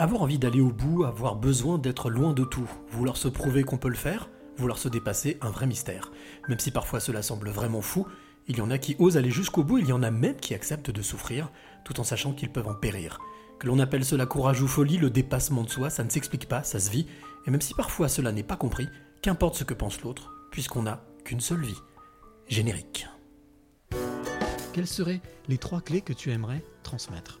Avoir envie d'aller au bout, avoir besoin d'être loin de tout, vouloir se prouver qu'on peut le faire, vouloir se dépasser, un vrai mystère. Même si parfois cela semble vraiment fou, il y en a qui osent aller jusqu'au bout, il y en a même qui acceptent de souffrir, tout en sachant qu'ils peuvent en périr. Que l'on appelle cela courage ou folie, le dépassement de soi, ça ne s'explique pas, ça se vit, et même si parfois cela n'est pas compris, qu'importe ce que pense l'autre, puisqu'on n'a qu'une seule vie. Générique. Quelles seraient les trois clés que tu aimerais transmettre?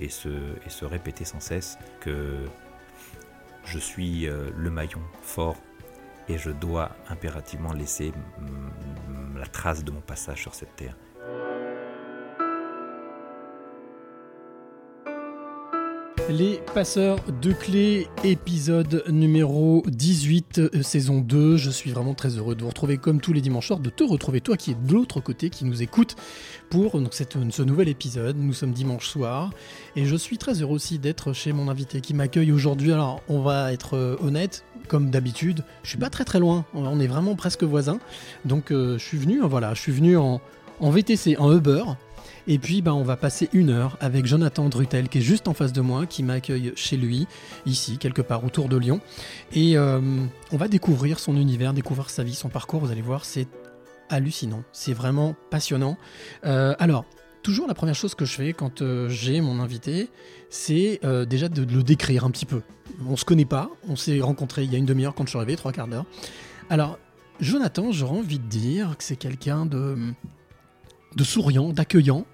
et se, répéter sans cesse que je suis euh, le maillon fort et je dois impérativement laisser la trace de mon passage sur cette terre. Les passeurs de clés, épisode numéro 18, euh, saison 2. Je suis vraiment très heureux de vous retrouver comme tous les dimanches soirs, de te retrouver toi qui es de l'autre côté, qui nous écoute pour ce nouvel épisode. Nous sommes dimanche soir et je suis très heureux aussi d'être chez mon invité qui m'accueille aujourd'hui. Alors, on va être euh, honnête, comme d'habitude, je suis pas très très loin, on est vraiment presque voisins. Donc, euh, je suis venu, voilà, je suis venu en, en VTC, en Uber. Et puis, bah, on va passer une heure avec Jonathan Drutel, qui est juste en face de moi, qui m'accueille chez lui, ici, quelque part autour de Lyon. Et euh, on va découvrir son univers, découvrir sa vie, son parcours. Vous allez voir, c'est hallucinant. C'est vraiment passionnant. Euh, alors, toujours la première chose que je fais quand euh, j'ai mon invité, c'est déjà de le décrire un petit peu. On se connaît pas, on s'est rencontrés il y a une demi-heure quand je suis arrivé, trois quarts d'heure. Alors, Jonathan, j'aurais envie de dire que c'est quelqu'un de souriant, d'accueillant,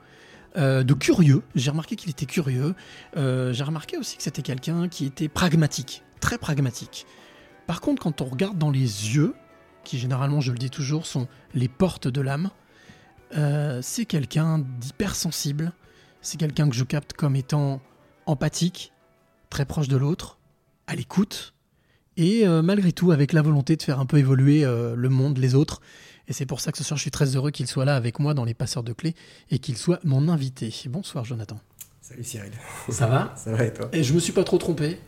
euh, de curieux. J'ai remarqué qu'il était curieux. Euh, J'ai remarqué aussi que c'était quelqu'un qui était pragmatique, très pragmatique. Par contre, quand on regarde dans les yeux, qui généralement, je le dis toujours, sont les portes de l'âme, euh, c'est quelqu'un d'hypersensible. C'est quelqu'un que je capte comme étant empathique, très proche de l'autre, à l'écoute, et malgré tout avec la volonté de faire un peu évoluer le monde, les autres. Et c'est pour ça que ce soir, je suis très heureux qu'il soit là avec moi dans les passeurs de clés et qu'il soit mon invité. Bonsoir, Jonathan. Salut Cyril. Ça va? Ça va et toi? Et je me suis pas trop trompé.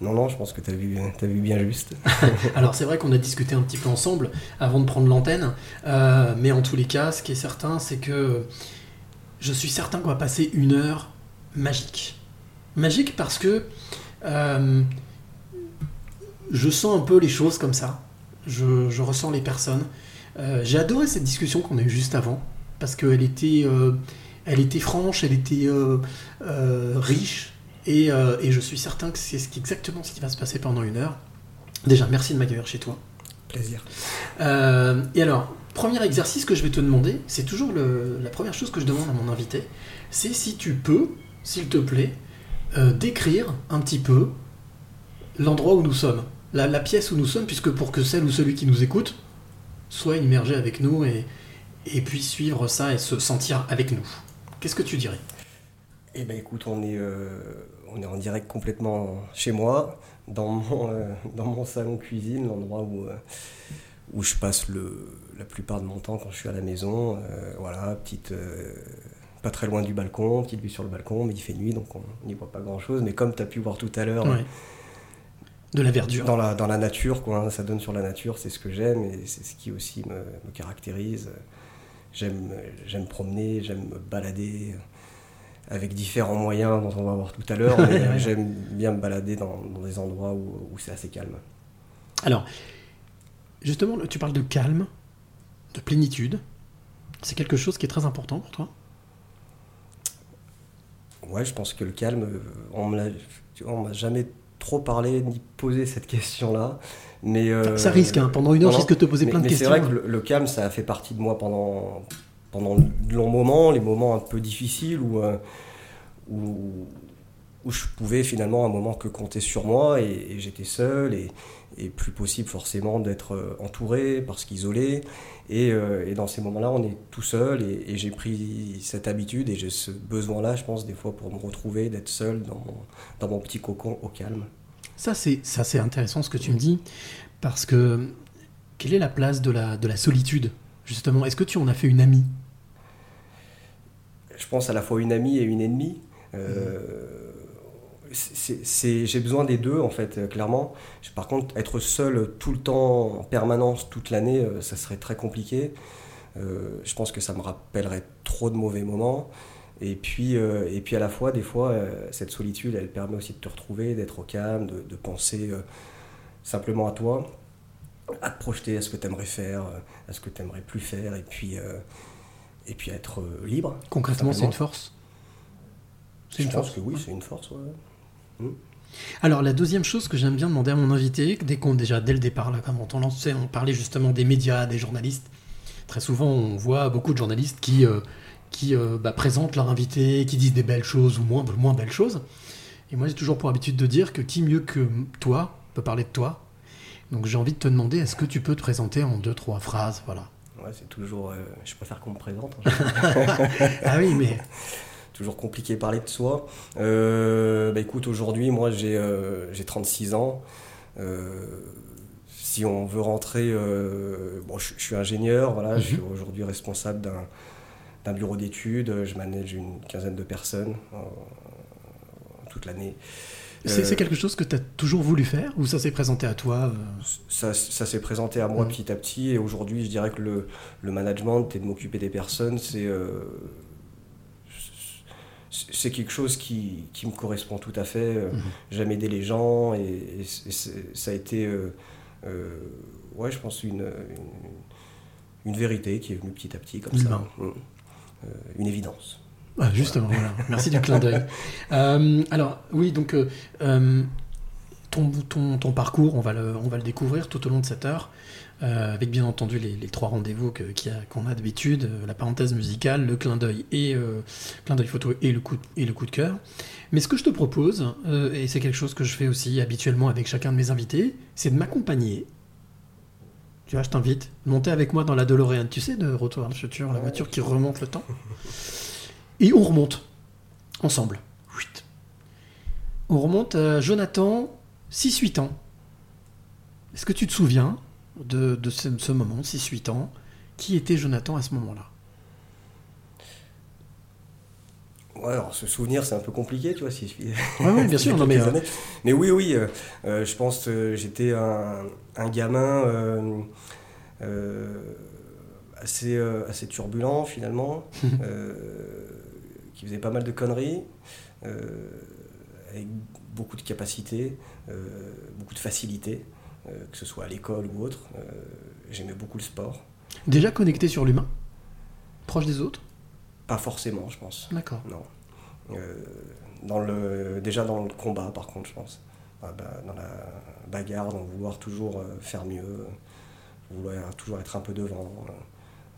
Non, non, je pense que t'as vu, t'as vu bien juste. Alors c'est vrai qu'on a discuté un petit peu ensemble avant de prendre l'antenne, euh, mais en tous les cas, ce qui est certain, c'est que je suis certain qu'on va passer une heure magique. Magique parce que euh, je sens un peu les choses comme ça. Je, je ressens les personnes. Euh, J'ai adoré cette discussion qu'on a eue juste avant parce qu'elle était, euh, elle était franche, elle était euh, riche et, et je suis certain que c'est exactement ce qui va se passer pendant une heure. Déjà, merci de m'accueillir chez toi. Plaisir. Euh, et alors, premier exercice que je vais te demander, c'est toujours le- la première chose que je demande à mon invité, c'est si tu peux, s'il te plaît, euh, décrire un petit peu l'endroit où nous sommes, la, la pièce où nous sommes, puisque pour que celle ou celui qui nous écoute soit immergé avec nous et, et puisse suivre ça et se sentir avec nous. Qu'est-ce que tu dirais? Eh ben écoute, on est, euh, on est en direct complètement chez moi, dans mon, euh, dans mon salon cuisine, l'endroit où, euh, où je passe le, la plupart de mon temps quand je suis à la maison. Voilà, petite, pas très loin du balcon, petite vue sur le balcon, mais il fait nuit donc on n'y voit pas grand chose. Mais comme tu as pu voir tout à l'heure, Ouais. De la verdure. dans la, dans la nature, quoi, hein, ça donne sur la nature, c'est ce que j'aime et c'est ce qui aussi me, me caractérise. J'aime, j'aime promener, j'aime me balader avec différents moyens dont on va voir tout à l'heure, mais j'aime bien me balader dans, dans des endroits où, où c'est assez calme. Alors, justement, tu parles de calme, de plénitude. C'est quelque chose qui est très important pour toi? Ouais, je pense que le calme, on on m'a jamais trop parlé ni posé cette question-là, mais euh, Ça risque, hein. pendant une heure, je risque de te poser mais, plein de mais questions. c'est vrai que le, le calme, ça a fait partie de moi pendant, pendant de longs moments, les moments un peu difficiles où, euh, où, où je pouvais finalement à un moment que compter sur moi et, et j'étais seul et, et plus possible forcément d'être euh, entouré parce qu'isolé. Et, euh, et dans ces moments-là, on est tout seul et, et j'ai pris cette habitude et j'ai ce besoin-là, je pense, des fois pour me retrouver, d'être seul dans mon, dans mon petit cocon au calme. Ça, c'est ça, c'est intéressant ce que tu me dis, parce que quelle est la place de la, de la solitude, justement? Est-ce que tu en as fait une amie? Je pense à la fois une amie et une ennemie. Euh, c'est- c'est- J'ai besoin des deux, en fait, euh, clairement. Par contre, être seul tout le temps, en permanence, toute l'année, euh, ça serait très compliqué. Euh, je pense que ça me rappellerait trop de mauvais moments. Et puis, euh, et puis à la fois, des fois, euh, cette solitude, elle permet aussi de te retrouver, d'être au calme, de, de penser euh, simplement à toi, à te projeter à ce que tu aimerais faire, euh, à ce que tu aimerais plus faire, et puis, euh, et puis à être euh, libre. Concrètement, c'est une force? Je une pense force que oui, c'est une force. ouais. Alors la deuxième chose que j'aime bien demander à mon invité, dès qu'on déjà dès le départ là, quand on lançait, on parlait justement des médias, des journalistes. Très souvent, on voit beaucoup de journalistes qui euh, qui euh, bah, présentent leur invité, qui disent des belles choses ou moins moins belles choses. Et moi, j'ai toujours pour habitude de dire que qui mieux que toi peut parler de toi. Donc j'ai envie de te demander, est-ce que tu peux te présenter en deux trois phrases, voilà. Ouais, c'est toujours. euh, je préfère qu'on me présente. ah oui, mais toujours compliqué de parler de soi. Euh, bah écoute, aujourd'hui, moi j'ai euh, j'ai 36 ans. Euh, si on veut rentrer, euh, bon, je, je suis ingénieur, voilà, je suis aujourd'hui responsable d'un bureau d'études, je manage une quinzaine de personnes toute l'année. c'est Euh, quelque chose que tu as toujours voulu faire ou ça s'est présenté à toi ça, ça s'est présenté à moi Mhm. petit à petit et aujourd'hui je dirais que le, le management et de m'occuper des personnes c'est euh, c'est- quelque chose qui, qui me correspond tout à fait Mhm. j'aime aider les gens et, ça a été euh, euh, ouais je pense une, une, une vérité qui est venue petit à petit comme ça. Euh, une évidence Ah, justement, voilà. Merci du clin d'œil. Alors, oui, donc, ton, ton, ton parcours, on va, le, on va le découvrir tout au long de cette heure, euh, avec bien entendu les, trois rendez-vous qu'on a, d'habitude, euh, la parenthèse musicale, le clin d'œil et euh, clin d'œil photo et le, coup, et le coup de cœur. Mais ce que je te propose, et c'est quelque chose que je fais aussi habituellement avec chacun de mes invités, c'est de m'accompagner. Tu vois, je t'invite, monter avec moi dans la DeLorean, tu sais, de Retour vers le futur, la voiture qui remonte le temps. Et on remonte ensemble. On remonte à Jonathan, 6-8 ans. Est-ce que tu te souviens de, de ce, ce moment, 6-8 ans. Qui était Jonathan à ce moment-là? Ouais, alors se souvenir, c'est un peu compliqué, tu vois. Si, Ouais, ouais, bien sûr, non, mais, quelques euh, mais oui, oui, euh, euh, je pense que j'étais un, un gamin assez, assez turbulent, finalement, qui faisait pas mal de conneries, euh, avec beaucoup de capacités, euh, beaucoup de facilité, que ce soit à l'école ou autre. Euh, J'aimais beaucoup le sport. Déjà connecté sur l'humain Proche des autres? Pas forcément, je pense. D'accord. Non. Euh, dans le, déjà dans le combat, par contre, je pense. Ah bah, dans la bagarre, dans vouloir toujours euh, faire mieux, euh, vouloir toujours être un peu devant.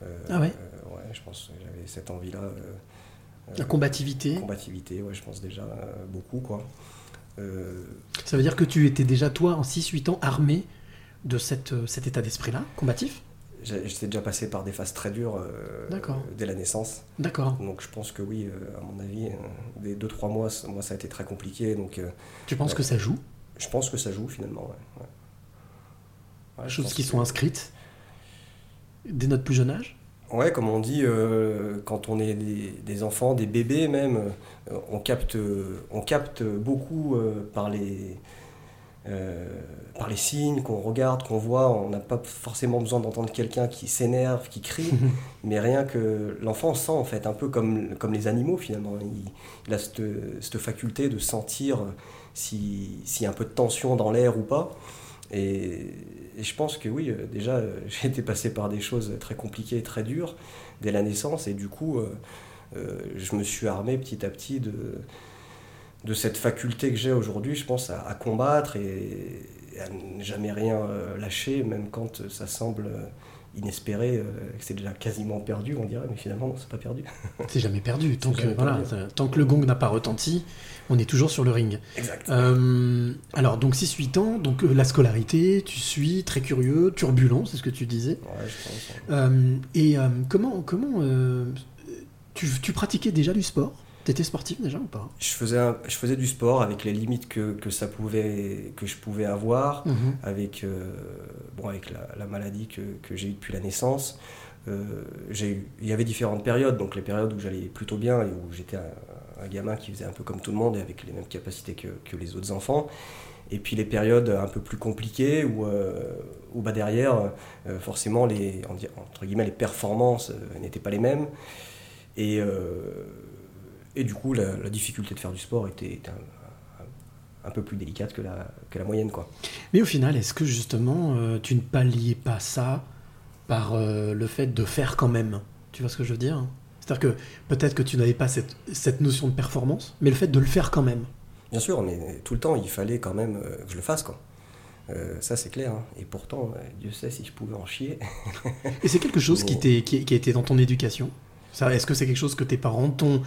euh, Ah ouais? euh, Ouais, je pense que j'avais cette envie-là. euh, La euh, combativité Combativité, ouais, je pense déjà euh, beaucoup, quoi. Euh, Ça veut dire que tu étais déjà, toi, en 6-8 ans, armé de cette, euh, cet état d'esprit-là, combatif? J'étais déjà passé par des phases très dures euh, dès la naissance. D'accord. Donc je pense que oui, euh, à mon avis, euh, des 2-3 mois, ça- moi ça a été très compliqué. Donc Tu penses que ça joue? Je pense que ça joue finalement. ouais, ouais. Ouais, je Choses qui que- sont inscrites? Dès notre plus jeune âge? Ouais, comme on dit, euh, quand on est des, des enfants, des bébés même, euh, on, capte, on capte beaucoup euh, par, les, par les signes qu'on regarde, qu'on voit. On n'a pas forcément besoin d'entendre quelqu'un qui s'énerve, qui crie, mais rien que l'enfant sent en fait, un peu comme, comme les animaux finalement. Il, il a cette, cette faculté de sentir si- s'il y a un peu de tension dans l'air ou pas. Et, et je pense que oui, euh, déjà, euh, j'ai été passé par des choses très compliquées et très dures dès la naissance, et du coup, euh, je me suis armé petit à petit de, de cette faculté que j'ai aujourd'hui, je pense, à, à combattre et, et à ne jamais rien lâcher, même quand ça semble inespéré, euh, que c'est déjà quasiment perdu, on dirait, mais finalement, non, c'est pas perdu. C'est jamais perdu. Tant C'est que, jamais voilà, perdu. ça- tant que le gong n'a pas retenti, on est toujours sur le ring. Exact. Euh, alors, donc 6-8 ans, donc euh, la scolarité, tu suis, très curieux, turbulent, c'est ce que tu disais. Ouais, je pense. Euh, et comment, comment tu, tu pratiquais déjà du sport? T'étais sportif déjà ou pas? Je faisais, un- je faisais du sport avec les limites que, que ça pouvait, que je pouvais avoir, Mhm. avec, bon, avec la, la maladie que, que j'ai eue depuis la naissance. Euh, j'ai eu- il y avait différentes périodes, donc les périodes où j'allais plutôt bien et où j'étais un gamin qui faisait un peu comme tout le monde et avec les mêmes capacités que, les autres enfants. Et puis les périodes un peu plus compliquées où, euh, bah derrière, euh, forcément, les, entre guillemets, les performances euh, n'étaient pas les mêmes. Et, euh, du coup, la, difficulté de faire du sport était, un, peu plus délicate que la, moyenne. Quoi. Mais au final, est-ce que justement, tu ne palliais pas ça par le fait de faire quand même? Tu vois ce que je veux dire? C'est-à-dire que peut-être que tu n'avais pas cette, cette notion de performance, mais le fait de le faire quand même. Bien sûr, mais tout le temps, il fallait quand même euh, que je le fasse. Quoi. Euh, ça, c'est clair. hein. Et pourtant, euh, Dieu sait si je pouvais en chier. Et c'est quelque chose qui, Mais- qui, qui a été dans ton éducation? Est-ce que c'est quelque chose que tes parents t'ont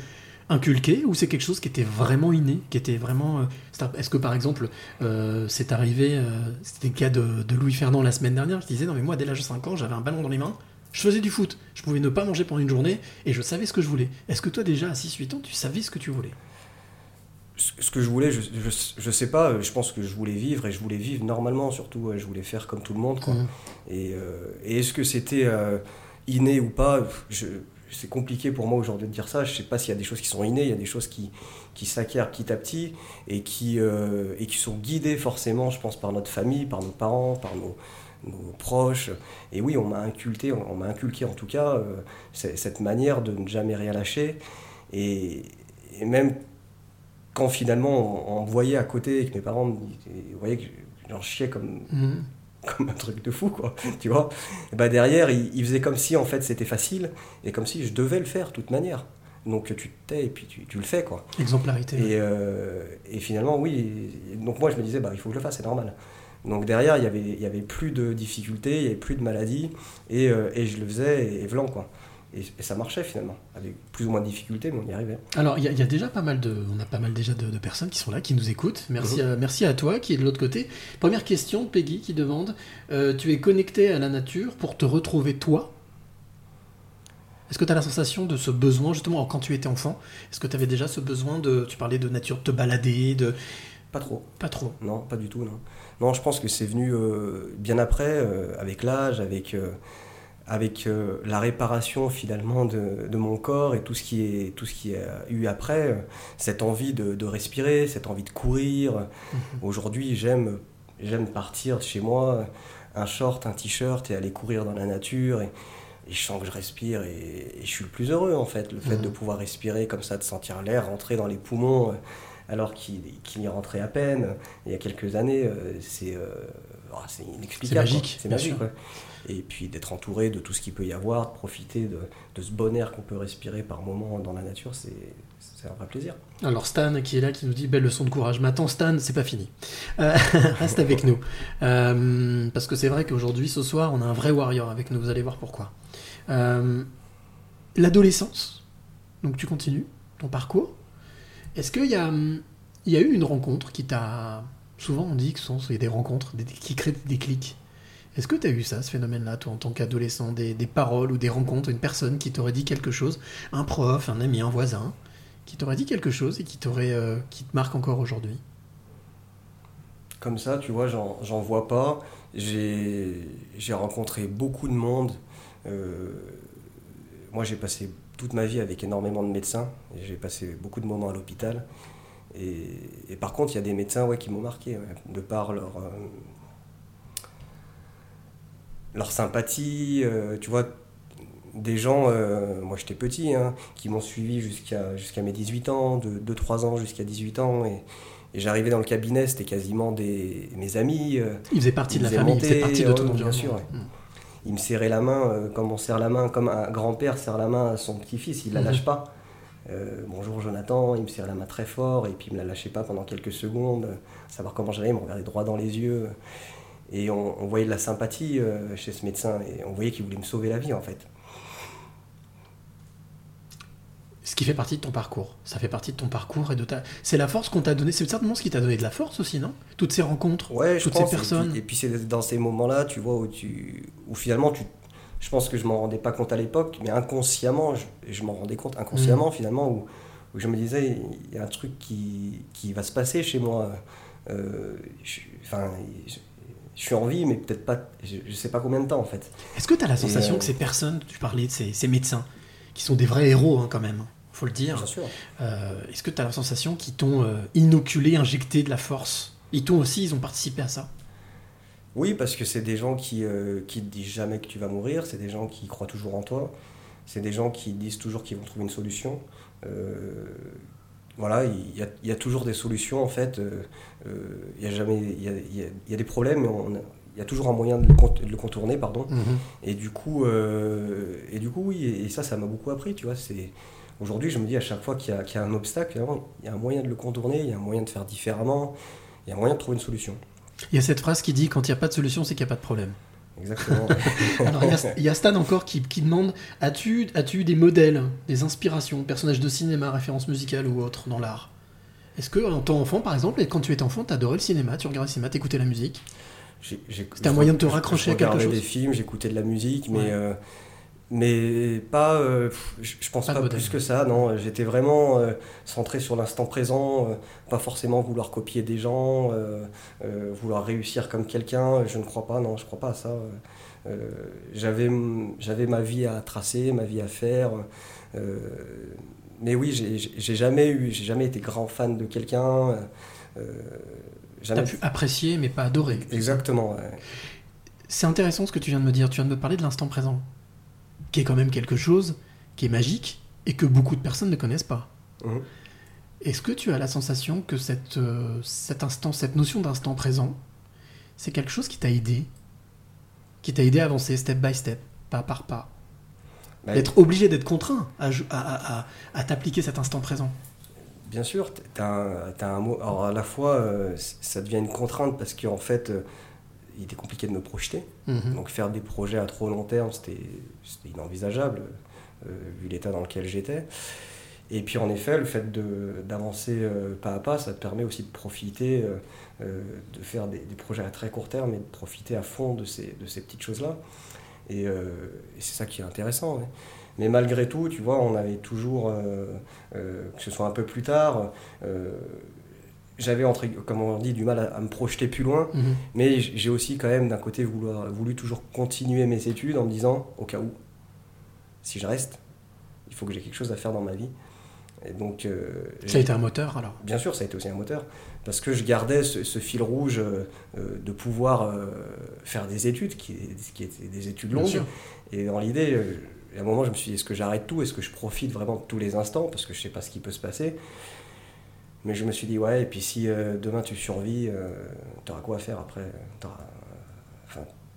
inculqué ou c'est quelque chose qui était vraiment inné qui était vraiment, euh, Est-ce que par exemple, euh, c'est arrivé, euh, c'était le cas de, de Louis Fernand la semaine dernière, qui disait Non, mais moi, dès l'âge de 5 ans, j'avais un ballon dans les mains, je faisais du foot, je pouvais ne pas manger pendant une journée et je savais ce que je voulais. Est-ce que toi, déjà à 6-8 ans, tu savais ce que tu voulais? Ce que je voulais, je, je, je sais pas, je pense que je voulais vivre et je voulais vivre normalement. Surtout, je voulais faire comme tout le monde. Quoi. Et, euh, et est-ce que c'était euh, inné ou pas? C'est compliqué pour moi aujourd'hui de dire ça, je sais pas s'il y a des choses qui sont innées, il y a des choses qui, qui s'acquièrent petit à petit et qui, euh, et qui sont guidées forcément, je pense, par notre famille, par nos parents, par nos, nos proches. Et oui, on m'a inculqué, on m'a inculqué en tout cas euh, cette manière de ne jamais rien lâcher. Et, et même quand finalement on, on me voyait à côté et que mes parents me disaient- voyaient que j'en chiais comme, Mhm. comme un truc de fou, quoi, tu vois. Et bah derrière, ils, ils faisaient comme si en fait c'était facile et comme si je devais le faire de toute manière. Donc tu te tais et puis tu, tu le fais, quoi. Exemplarité. Et, euh, et finalement, oui. donc moi, je me disais, bah, il faut que je le fasse, c'est normal. Donc derrière, il y avait, il y avait plus de difficultés, il y avait plus de maladies, et, euh, et je le faisais, et, et quoi. Et, et ça marchait finalement, avec plus ou moins de difficultés, mais on y arrivait. Alors, il y, a- il y a déjà pas mal de, on a pas mal déjà de, de personnes qui sont là, qui nous écoutent. Merci, Mhm. à, merci à toi qui est de l'autre côté. Première question, Peggy qui demande euh, Tu es connecté à la nature pour te retrouver toi? Est-ce que tu as la sensation de ce besoin, justement, quand tu étais enfant Est-ce que tu avais déjà ce besoin de. Tu parlais de nature, de te balader, de. Pas trop. Pas trop. Non, pas du tout, non. Non, je pense que c'est venu euh, bien après, euh, avec l'âge, avec, euh, avec la réparation finalement de, de mon corps et tout ce qui est tout ce qui a eu après, cette envie de, de respirer, cette envie de courir. Aujourd'hui, j'aime j'aime partir de chez moi, un short, un t-shirt et aller courir dans la nature et, et je sens que je respire et, et je suis le plus heureux en fait, le fait Mhm. de pouvoir respirer comme ça, de sentir l'air rentrer dans les poumons. Alors qu'il y rentrait à peine il y a quelques années, euh, c'est oh, inexplicable. C'est magique, C'est bien magique. sûr. ouais. Et puis d'être entouré de tout ce qu'il peut y avoir, de profiter de, de ce bon air qu'on peut respirer par moment dans la nature, c'est c'est un vrai plaisir. Alors Stan qui est là, qui nous dit belle leçon de courage. Mais attends Stan, c'est pas fini. Euh, reste avec nous. Euh, parce que c'est vrai qu'aujourd'hui, ce soir, on a un vrai warrior avec nous. Vous allez voir pourquoi. Euh, L'adolescence. Donc tu continues ton parcours. Est-ce qu'il y a, hum, y a eu une rencontre qui t'a... Souvent on dit que ce sont des rencontres qui créent des clics. Est-ce que tu as eu ça, ce phénomène-là, toi, en tant qu'adolescent? Des, paroles ou des rencontres, une personne qui t'aurait dit quelque chose, un prof, un ami, un voisin, qui t'aurait dit quelque chose et qui, t'aurait, euh, qui te marque encore aujourd'hui? Comme ça, tu vois, j'en j'en vois pas. J'ai j'ai rencontré beaucoup de monde. Euh, moi, j'ai passé toute ma vie avec énormément de médecins. J'ai passé beaucoup de moments à l'hôpital. Et, et par contre, il y a des médecins ouais, qui m'ont marqué, ouais, de par leur, euh, leur sympathie. euh, tu vois, des gens, euh, moi j'étais petit, hein, qui m'ont suivi jusqu'à jusqu'à mes 18 ans, de 2-3 ans jusqu'à 18 ans. Et, et j'arrivais dans le cabinet, c'était quasiment des, mes amis. euh, Il faisait partie de la famille, il monter, faisait partie de ton bien environnement. sûr, ouais. Mm. Il me serrait la main euh, comme on serre la main, comme un grand-père serre la main à son petit-fils, il la Mhm. lâche pas. Euh, bonjour Jonathan, il me serre la main très fort et puis il me la lâchait pas pendant quelques secondes, euh, savoir comment j'allais, il me regardait droit dans les yeux. Et on, on voyait de la sympathie chez ce médecin et on voyait qu'il voulait me sauver la vie en fait. Ce qui fait partie de ton parcours. Ça fait partie de ton parcours et de ta. C'est la force qu'on t'a donné. C'est certainement ce qui t'a donné de la force aussi, non? Toutes ces rencontres, Ouais, je toutes pense. ces personnes. Et puis, c'est dans ces moments-là, tu vois, où, tu, où finalement, tu, je pense que je m'en rendais pas compte à l'époque, mais inconsciemment, je, je m'en rendais compte Mm. inconsciemment finalement, où, je me disais, il y a un truc qui, qui va se passer chez moi. Euh, je, enfin, je, je suis en vie, mais peut-être pas, je, je sais pas combien de temps en fait. Est-ce que tu as la sensation euh, que ces personnes, tu parlais de ces, ces médecins, qui sont des vrais héros hein, quand même, faut le dire, euh, est-ce que tu as la sensation qu'ils t'ont euh, inoculé, injecté de la force? Ils t'ont aussi, ils ont participé à ça? Oui, parce que c'est des gens qui euh, qui te disent jamais que tu vas mourir, c'est des gens qui croient toujours en toi, c'est des gens qui disent toujours qu'ils vont trouver une solution. Voilà, il y, a, il y a toujours des solutions en fait. il y a jamais, il y a, il y a- il y a des problèmes, mais on il y a toujours un moyen de le, contourner, pardon. Et du coup, euh, et du coup, oui, et, et ça, ça m'a beaucoup appris, tu vois. C'est aujourd'hui, je me dis à chaque fois qu'il y, a- qu'il y a un obstacle, il y a un moyen de le contourner, il y a un moyen de faire différemment, il y a un moyen de trouver une solution. Il y a cette phrase qui dit quand il n'y a pas de solution, c'est qu'il n'y a pas de problème. Exactement. Alors, il y a- il y, a Stan encore qui, qui demande as-tu as eu des modèles, des inspirations, personnages de cinéma, références musicales ou autres dans l'art? Est-ce que en tant enfant, par exemple, et quand tu étais enfant, t'adorais le cinéma, tu regardais le cinéma, t'écoutais la musique? C'était un moyen de te raccrocher à quelque chose des films, j'écoutais de la musique, mais, Ouais. euh, mais pas. euh, je, pense Pas plus que ça, non. J'étais vraiment euh, centré sur l'instant présent, euh, pas forcément vouloir copier des gens, euh, euh, vouloir réussir comme quelqu'un. Je ne crois pas, non, je crois pas à ça. Euh, J'avais j'avais ma vie à tracer, ma vie à faire. euh, mais oui, j'ai- jamais eu, j'ai jamais été grand fan de quelqu'un. euh, T'as jamais. pu apprécier mais pas adorer. Exactement. ouais. C'est intéressant ce que tu viens de me dire. Tu viens de me parler de l'instant présent, qui est quand même quelque chose qui est magique et que beaucoup de personnes ne connaissent pas. Mhm. Est-ce que tu as la sensation que cette, euh, cet instant, cette notion d'instant présent, c'est quelque chose qui t'a aidé Qui t'a aidé à avancer step by step, pas par pas? Bah, D'être obligé d'être contraint à, à, à- à- à t'appliquer cet instant présent Bien sûr, t- t'as un, mot. Alors à la fois, euh, ça devient une contrainte parce qu'en fait, euh, il était compliqué de me projeter. Mhm. Donc faire des projets à trop long terme, c'était inenvisageable euh, vu l'état dans lequel j'étais. Et puis en effet, le fait d'avancer euh, pas à pas, ça te permet aussi de profiter, euh, de faire des, des projets à très court terme et de profiter à fond de ces, de ces petites choses-là. Et, et c'est ça qui est intéressant. ouais. Mais malgré tout, tu vois, on avait toujours, que ce soit un peu plus tard, j'avais, entre- comme on dit, du mal à, à me projeter plus loin. Mhm. Mais j'ai aussi quand même d'un côté voulu, voulu toujours continuer mes études en me disant, au cas où, si je reste, il faut que j'ai quelque chose à faire dans ma vie. Et donc, euh, Ça a été un moteur alors? Bien sûr, ça a été aussi un moteur, parce que je gardais ce, ce fil rouge euh, euh, de pouvoir euh, faire des études, qui, qui étaient des études longues. Et dans l'idée, à un moment, je me suis dit, est-ce que j'arrête tout? Est-ce que je profite vraiment de tous les instants? Parce que je sais pas ce qui peut se passer. Mais je me suis dit, ouais, et puis si euh, demain tu survis, tu auras quoi à faire après Tu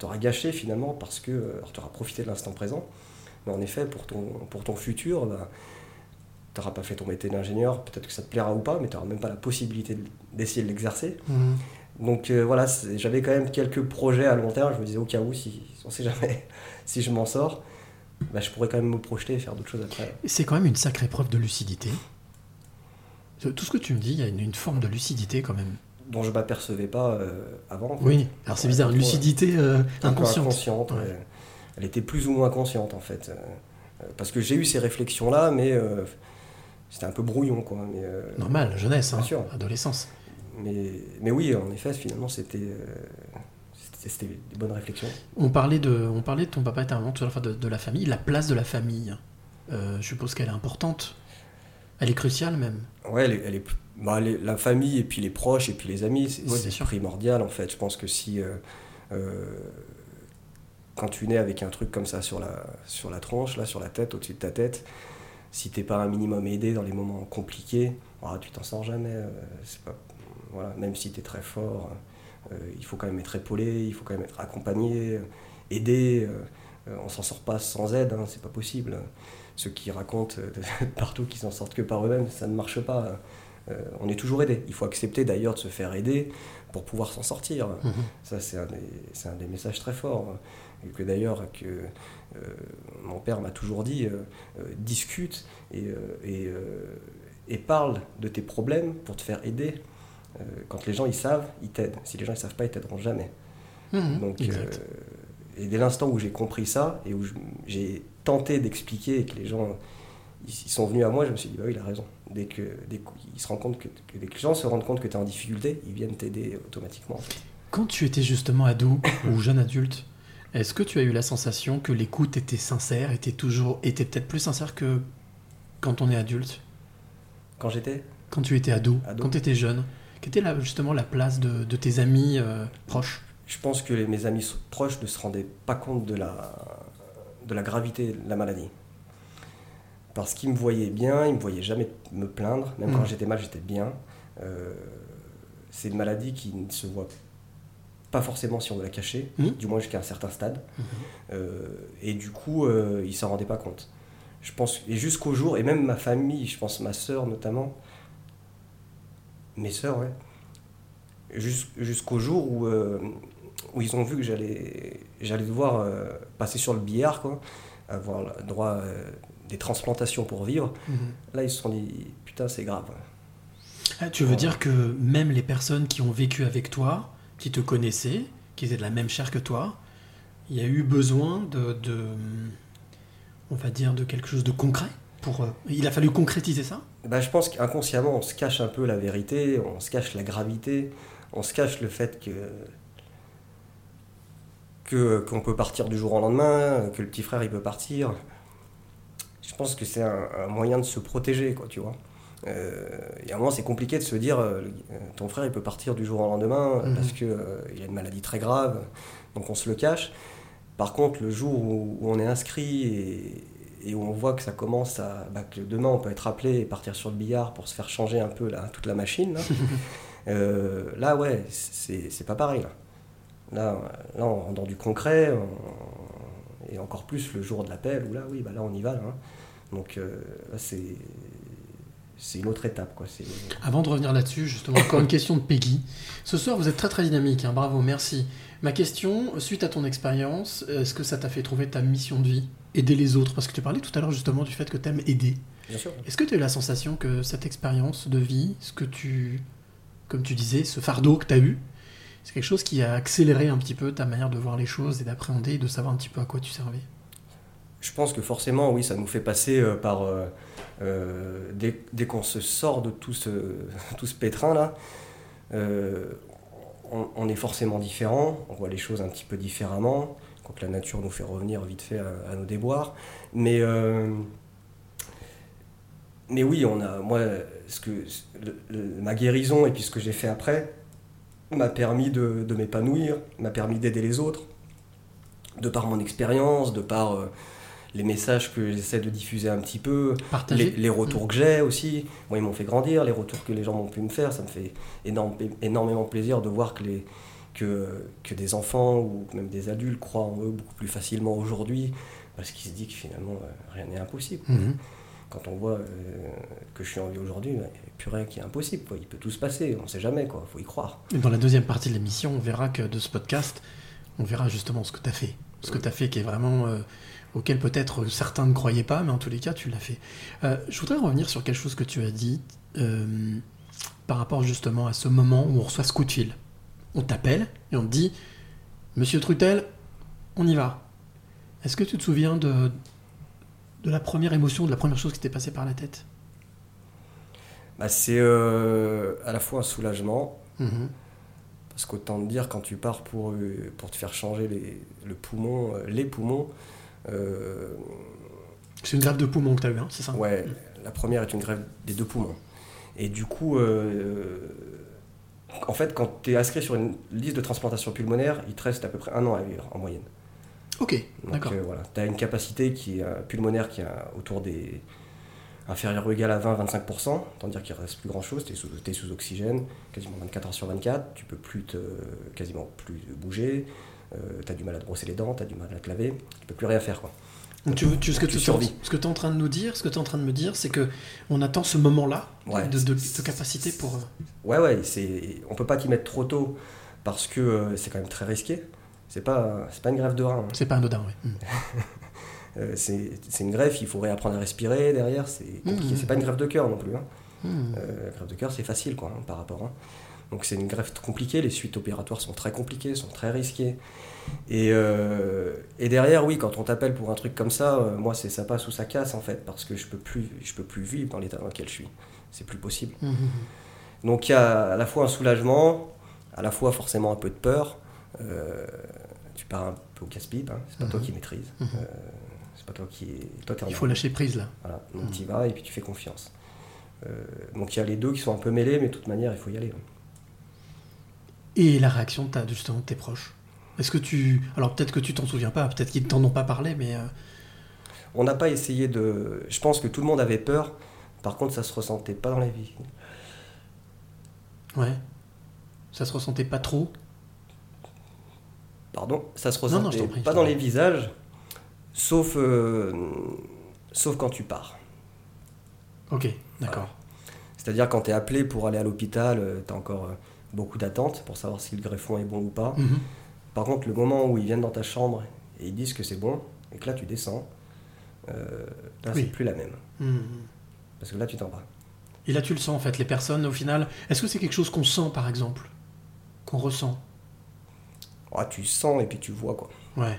auras, gâché finalement, parce que tu auras profité de l'instant présent. Mais en effet, pour ton, pour ton futur, bah, tu n'auras pas fait ton métier d'ingénieur, peut-être que ça te plaira ou pas, mais tu n'auras même pas la possibilité de- d'essayer de l'exercer. Mhm. Donc euh, voilà, j'avais quand même quelques projets à long terme. Je me disais au cas où, si on sait jamais, si je m'en sors, bah, je pourrais quand même me projeter et faire d'autres choses après. C'est quand même une sacrée preuve de lucidité. Tout ce que tu me dis, il y a une, une forme de lucidité quand même. Dont je m'apercevais pas euh, avant. fait. Oui, alors c'est bizarre, une lucidité euh, inconsciente. inconsciente, Ouais. ouais. Elle était plus ou moins consciente en fait. Euh, euh, parce que j'ai eu ces réflexions-là, mais euh, c'était un peu brouillon quoi. Mais, euh, Normal, jeunesse, hein, sûr. adolescence. mais, mais oui, en effet, finalement, c'était euh, c'était- des bonnes réflexions. On parlait de, on parlait de ton papa et ta maman tout à l'heure, enfin, de, de la famille, la place de la famille. Euh, je suppose qu'elle est importante. Elle est cruciale même. Ouais, elle est, elle est- bah, les- la famille et puis les proches et puis les amis, c'est Ouais, primordial en fait. Je pense que si euh, euh, quand tu nais avec un truc comme ça sur la, sur la tronche, là, sur la tête, au-dessus de ta tête, si t'es pas un minimum aidé dans les moments compliqués, ah, tu t'en sors jamais. euh, pas, voilà, même si tu es très fort, il faut quand même être épaulé, il faut quand même être accompagné, aidé. on s'en sort pas sans aide, hein, c'est pas possible. Ceux qui racontent euh, partout qu'ils s'en sortent que par eux-mêmes, ça ne marche pas. Euh, on est toujours aidé. Il faut accepter d'ailleurs de se faire aider pour pouvoir s'en sortir. Mhm. Ça, c'est un, un des messages très forts. Et que d'ailleurs, que euh, mon père m'a toujours dit euh, discute et, et, et parle de tes problèmes pour te faire aider. Quand les gens ils savent, ils t'aident. Si les gens ils savent pas, ils t'aideront jamais. Mhm, Donc, et dès l'instant où j'ai compris ça et où j'ai tenté d'expliquer et que les gens ils, ils sont venus à moi, je me suis dit, bah oui, il a raison. Dès que, dès qu'ils se rendent compte que, que dès que les gens se rendent compte que tu es en difficulté, ils viennent t'aider automatiquement. en fait. Quand tu étais justement ado ou jeune adulte, est-ce que tu as eu la sensation que l'écoute était sincère, était toujours, était peut-être plus sincère que quand on est adulte? Quand j'étais? Quand tu étais ado, Ado. quand tu étais jeune Quelle était la- justement la place de, de tes amis euh, proches? Je pense que les- mes amis proches ne se rendaient pas compte de la, de la gravité de la maladie. Parce qu'ils me voyaient bien, ils me voyaient jamais me plaindre. Même quand j'étais mal, j'étais bien. Euh, c'est une maladie qui ne se voit pas forcément si on veut la cacher, Mhm. du moins jusqu'à un certain stade. Mhm. Euh, et du coup, euh, ils s'en rendaient pas compte. Je pense, et jusqu'au jour, et même ma famille, je pense ma sœur notamment, mes sœurs, ouais, Jus- jusqu'au jour où, euh, où ils ont vu que j'allais j'allais devoir euh, passer sur le billard, quoi, avoir le droit euh, des transplantations pour vivre. Là, ils se sont dit, putain, c'est grave. Ah, tu veux dire que même les personnes qui ont vécu avec toi, qui te connaissaient, qui étaient de la même chair que toi, il y a eu besoin de, de on va dire, de quelque chose de concret pour. euh, il a fallu concrétiser ça? Bah, je pense qu'inconsciemment, on se cache un peu la vérité, on se cache la gravité, on se cache le fait que que- qu'on peut partir du jour au lendemain, que le petit frère il peut partir. Je pense que c'est un, un moyen de se protéger, quoi, tu vois. Euh, et à un moment, c'est compliqué de se dire, euh, euh, ton frère il peut partir du jour au lendemain Mhm. parce qu'il a une maladie très grave, donc on se le cache. Par contre, le jour où, où on est inscrit et, et où on voit que ça commence à. bah, que demain on peut être appelé et partir sur le billard pour se faire changer un peu la, toute la machine, là, là ouais, c'est c'est pas pareil. Là. Là, là, on rentre dans du concret, on- et encore plus le jour de l'appel, où là, oui, bah là, on y va. Là, hein. Donc, euh, c'est c'est une autre étape. Quoi. C'est- Avant de revenir là-dessus, justement, encore une question de Peggy. Ce soir, vous êtes très très dynamique, hein, bravo, merci. Ma question, suite à ton expérience, est-ce que ça t'a fait trouver ta mission de vie Aider les autres? Parce que tu parlais tout à l'heure justement du fait que tu aimes aider. Bien sûr. Est-ce que tu as eu la sensation que cette expérience de vie, ce que tu, comme tu disais, ce fardeau que tu as eu, c'est quelque chose qui a accéléré un petit peu ta manière de voir les choses et d'appréhender et de savoir un petit peu à quoi tu servais Je pense que forcément, oui, ça nous fait passer euh, par. euh, euh, dès qu'on se sort de tout ce, pétrin-là, on, est forcément différent, on voit les choses un petit peu différemment, quand la nature nous fait revenir vite fait à, nos déboires. Mais, oui, on a, moi, ce que, ma guérison et puis ce que j'ai fait après m'a permis de, de m'épanouir, m'a permis d'aider les autres, de par mon expérience, de par euh, les messages que j'essaie de diffuser un petit peu, les, les retours que j'ai aussi. Moi, ils m'ont fait grandir, les retours que les gens m'ont pu me faire, ça me fait énorme- énormément plaisir de voir que, les, que, que des enfants ou même des adultes croient en eux beaucoup plus facilement aujourd'hui, parce qu'ils se disent que finalement, euh, rien n'est impossible. Mhm. Quand on voit euh, que je suis en vie aujourd'hui, bah, rien qui est impossible. Quoi. Il peut tout se passer, on ne sait jamais, il faut y croire. Et Dans la deuxième partie de l'émission, on verra que de ce podcast, on verra justement ce que tu as fait. Ce que tu as fait qui est vraiment. euh, auquel peut-être certains ne croyaient pas, mais en tous les cas, tu l'as fait. Euh, je voudrais revenir sur quelque chose que tu as dit par rapport justement à ce moment où on reçoit ce coup de fil. On t'appelle et on te dit Monsieur Trutel, on y va. Est-ce que tu te souviens de, de la première émotion, de la première chose qui t'est passée par la tête Bah, c'est euh, à la fois un soulagement, Mhm. Parce qu'autant te dire, quand tu pars pour, euh, pour te faire changer les, le poumon, euh, les poumons, euh, C'est une grève de poumon que tu as eu, hein, c'est ça ouais, la première est une grève des deux poumons. Et du coup, euh, en fait, quand tu es inscrit sur une liste de transplantation pulmonaire, il te reste à peu près un an à vivre en moyenne. Ok, d'accord. euh, voilà, tu as une capacité qui est, euh, pulmonaire qui est euh, autour des inférieure ou égale à 20-25%, tant dire qu'il ne reste plus grand chose, tu es sous, oxygène, quasiment 24 heures sur 24, tu peux plus te, quasiment plus bouger, tu as du mal à te brosser les dents, tu as du mal à te laver, tu peux plus rien faire quoi. Donc tu, tu- ce que Tu survis. ce que tu es en train de nous dire, ce que tu es en train de me dire, c'est que on attend ce moment-là Ouais. de, de- de capacité pour. Ouais, ouais, c'est, on peut pas t'y mettre trop tôt parce que euh, c'est quand même très risqué. C'est pas, c'est pas une grève de rein. hein. C'est pas anodin, oui. Mm. Euh, c'est, une greffe, il faut réapprendre à respirer derrière, c'est compliqué. Mhm. C'est pas une grève de cœur non plus. hein. Mm. Euh, la grève de cœur, c'est facile quoi, hein, par rapport. hein. Donc c'est une greffe compliquée, les suites opératoires sont très compliquées, sont très risquées. Et, euh, et derrière, oui, quand on t'appelle pour un truc comme ça, euh, moi c'est ça passe ou ça casse en fait, parce que je peux plus, je peux plus vivre dans l'état dans lequel je suis. C'est plus possible. Mhm. Donc il y a à la fois un soulagement, à la fois forcément un peu de peur. Euh, tu pars un peu au casse-pipe, hein, c'est pas toi Mhm. qui maîtrise. Mhm. Euh, c'est pas toi qui. Toi, en Il faut lâcher prise là. Voilà, donc Mhm. tu y vas et puis tu fais confiance. Euh, donc il y a les deux qui sont un peu mêlés, mais de toute manière, il faut y aller. hein. Et la réaction de ta- justement de tes proches? Est-ce que tu. Alors peut-être que tu t'en souviens pas, peut-être qu'ils t'en ont pas parlé, mais. euh, On n'a pas essayé de. Je pense que tout le monde avait peur. Par contre, ça se ressentait pas dans la vie. ouais. Ça se ressentait pas trop? Pardon, ça se Non, non, ressentait prie, pas dans les visages, sauf, euh, sauf quand tu pars. Ok, d'accord. C'est-à-dire quand tu es appelé pour aller à l'hôpital, tu as encore euh, beaucoup d'attentes pour savoir si le greffon est bon ou pas. Mhm. Par contre, le moment où ils viennent dans ta chambre et ils disent que c'est bon, et que là tu descends, euh, là Oui. c'est plus la même. Mhm. Parce que là tu t'en vas. Et là tu le sens en fait, les personnes au final. Est-ce que c'est quelque chose qu'on sent par exemple? Qu'on ressent? Ah, tu sens et puis tu vois quoi. Ouais.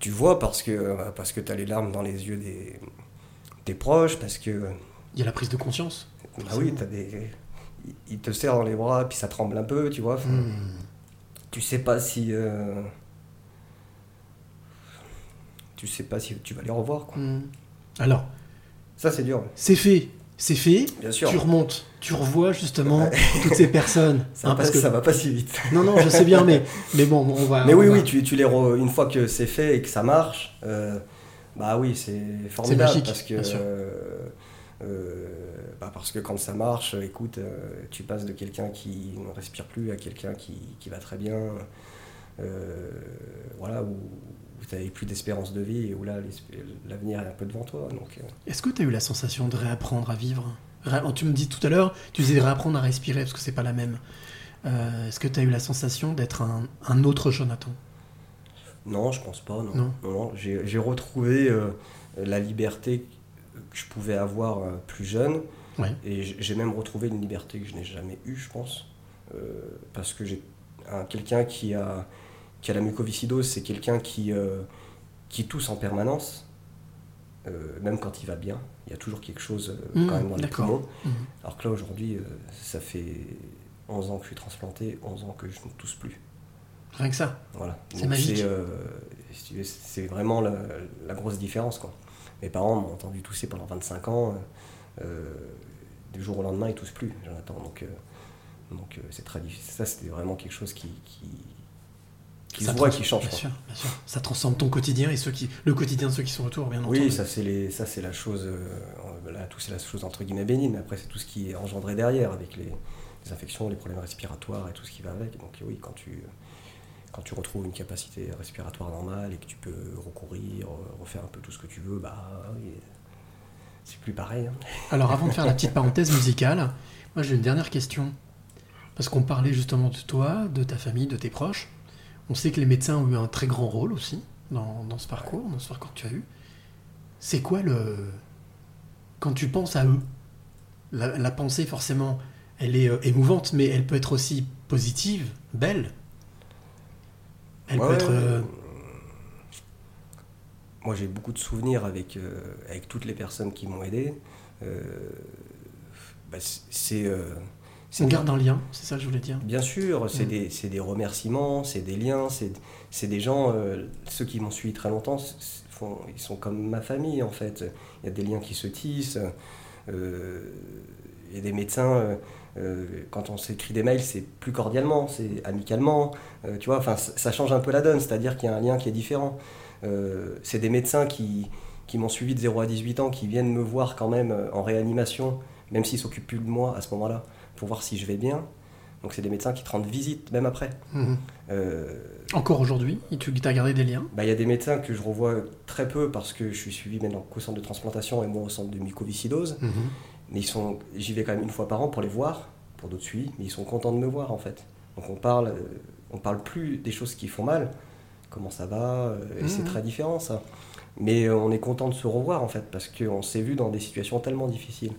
Tu vois parce que, parce que tu as les larmes dans les yeux des, des proches, parce que. Il y a la prise de conscience. Ah oui, t'as des. ils- Ils te serrent dans les bras, puis ça tremble un peu, tu vois. Mhm. Tu sais pas si. euh, Tu sais pas si tu vas les revoir, quoi. Mhm. Alors, Ça, c'est dur, c'est fait. C'est fait. bien sûr. Tu remontes. Tu revois justement toutes ces personnes. Ça, hein, va pas, parce que... ça va pas si vite. Non, non, je sais bien, mais, mais bon, on va. Mais on oui, va- oui, tu, tu les re- une fois que c'est fait et que ça marche, euh, bah oui, c'est formidable magique, parce que euh, euh, bah parce que quand ça marche, écoute, tu passes de quelqu'un qui ne respire plus à quelqu'un qui, qui va très bien, voilà, où, tu n'avais plus d'espérance de vie et où là l'avenir est un peu devant toi. Donc, euh, Est-ce que tu as eu la sensation de réapprendre à vivre? Ré- Tu me dis tout à l'heure, tu disais réapprendre à respirer parce que c'est pas la même. Euh, Est-ce que tu as eu la sensation d'être un, un autre Jonathan? Non, je pense pas. Non, Non. non, non, J'ai retrouvé euh, la liberté que je pouvais avoir euh, plus jeune. Ouais. Et j'ai même retrouvé une liberté que je n'ai jamais eue, je pense. Parce que j'ai un- quelqu'un qui a, qui a la mucoviscidose, c'est quelqu'un qui, euh, qui tousse en permanence, euh, même quand il va bien. Il y a toujours quelque chose euh, Mmh, quand même dans les poumons. Mhm. Alors que là, aujourd'hui, ça fait 11 ans que je suis transplanté, 11 ans que je ne tousse plus. Rien que ça. Voilà. C'est Donc magique. C'est vraiment la, la grosse différence. Quoi. Mes parents m'ont entendu tousser pendant 25 ans. du jour au lendemain, ils toussent plus, Jonathan. Donc, donc c'est très difficile. Ça, c'était vraiment quelque chose qui, qui, qui Ça voit et qui change. Bien quoi. sûr, bien sûr. Ça transforme ton quotidien et ceux qui, le quotidien de ceux qui sont autour, bien entendu. Oui, ça c'est les, ça c'est la chose, euh, là tout c'est la chose entre guillemets bénigne. Mais après c'est tout ce qui est engendré derrière avec les, les infections, les problèmes respiratoires et tout ce qui va avec. Donc oui, quand tu, quand tu retrouves une capacité respiratoire normale et que tu peux recourir, refaire un peu tout ce que tu veux, bah c'est plus pareil. hein. Alors, avant de faire la petite parenthèse musicale, moi j'ai une dernière question. Parce qu'on parlait justement de toi, de ta famille, de tes proches. On sait que les médecins ont eu un très grand rôle aussi dans, dans ce parcours, dans ce parcours que tu as eu. C'est quoi le. Quand tu penses à eux, la, la pensée forcément, elle est euh, émouvante, mais elle peut être aussi positive, belle. Elle peut être. euh, Moi j'ai beaucoup de souvenirs avec, euh, avec toutes les personnes qui m'ont aidé. Euh, bah, c'est- c'est. des- garde un lien, c'est ça que je voulais dire. Bien sûr, c'est Mm. des, des remerciements, c'est des liens, c'est des gens, euh, ceux qui m'ont suivi très longtemps, font- ils sont comme ma famille en fait. Il y a des liens qui se tissent. euh, il y a des médecins, euh, euh, quand on s'écrit des mails, c'est plus cordialement, c'est amicalement. tu vois, enfin, ça change un peu la donne, c'est-à-dire qu'il y a un lien qui est différent. C'est des médecins qui, qui m'ont suivi de 0 à 18 ans, qui viennent me voir quand même en réanimation, même s'ils s'occupent plus de moi à ce moment-là, pour voir si je vais bien. Donc c'est des médecins qui te rendent visite, même après. Mhm. Euh, Encore aujourd'hui, tu as gardé des liens. bah, Il y a des médecins que je revois très peu parce que je suis suivi maintenant qu'au centre de transplantation et moi au centre de mucoviscidose. Mhm. Mais ils sont, j'y vais quand même une fois par an pour les voir, pour d'autres suivis, mais ils sont contents de me voir en fait. Donc on parle, euh, on parle plus des choses qui font mal, comment ça va, euh, et c'est Mhm. très différent ça. Mais on est content de se revoir en fait parce qu'on s'est vu dans des situations tellement difficiles.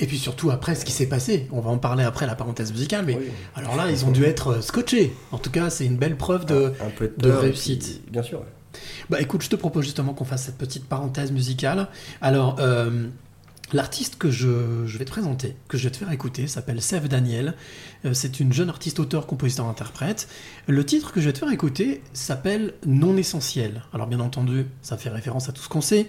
Et puis surtout après ce qui s'est passé, on va en parler après la parenthèse musicale, mais Oui. alors là ils ont dû être euh, scotchés. En tout cas c'est une belle preuve de... un peu de peur, et réussite. puis- bien sûr. Bah écoute, je te propose justement qu'on fasse cette petite parenthèse musicale. Alors, euh, l'artiste que je, je vais te présenter, que je vais te faire écouter, s'appelle Sève Daniel. Euh, c'est une jeune artiste, auteur, compositeur, interprète. Le titre que je vais te faire écouter s'appelle Non essentiel. Alors bien entendu, ça fait référence à tout ce qu'on sait.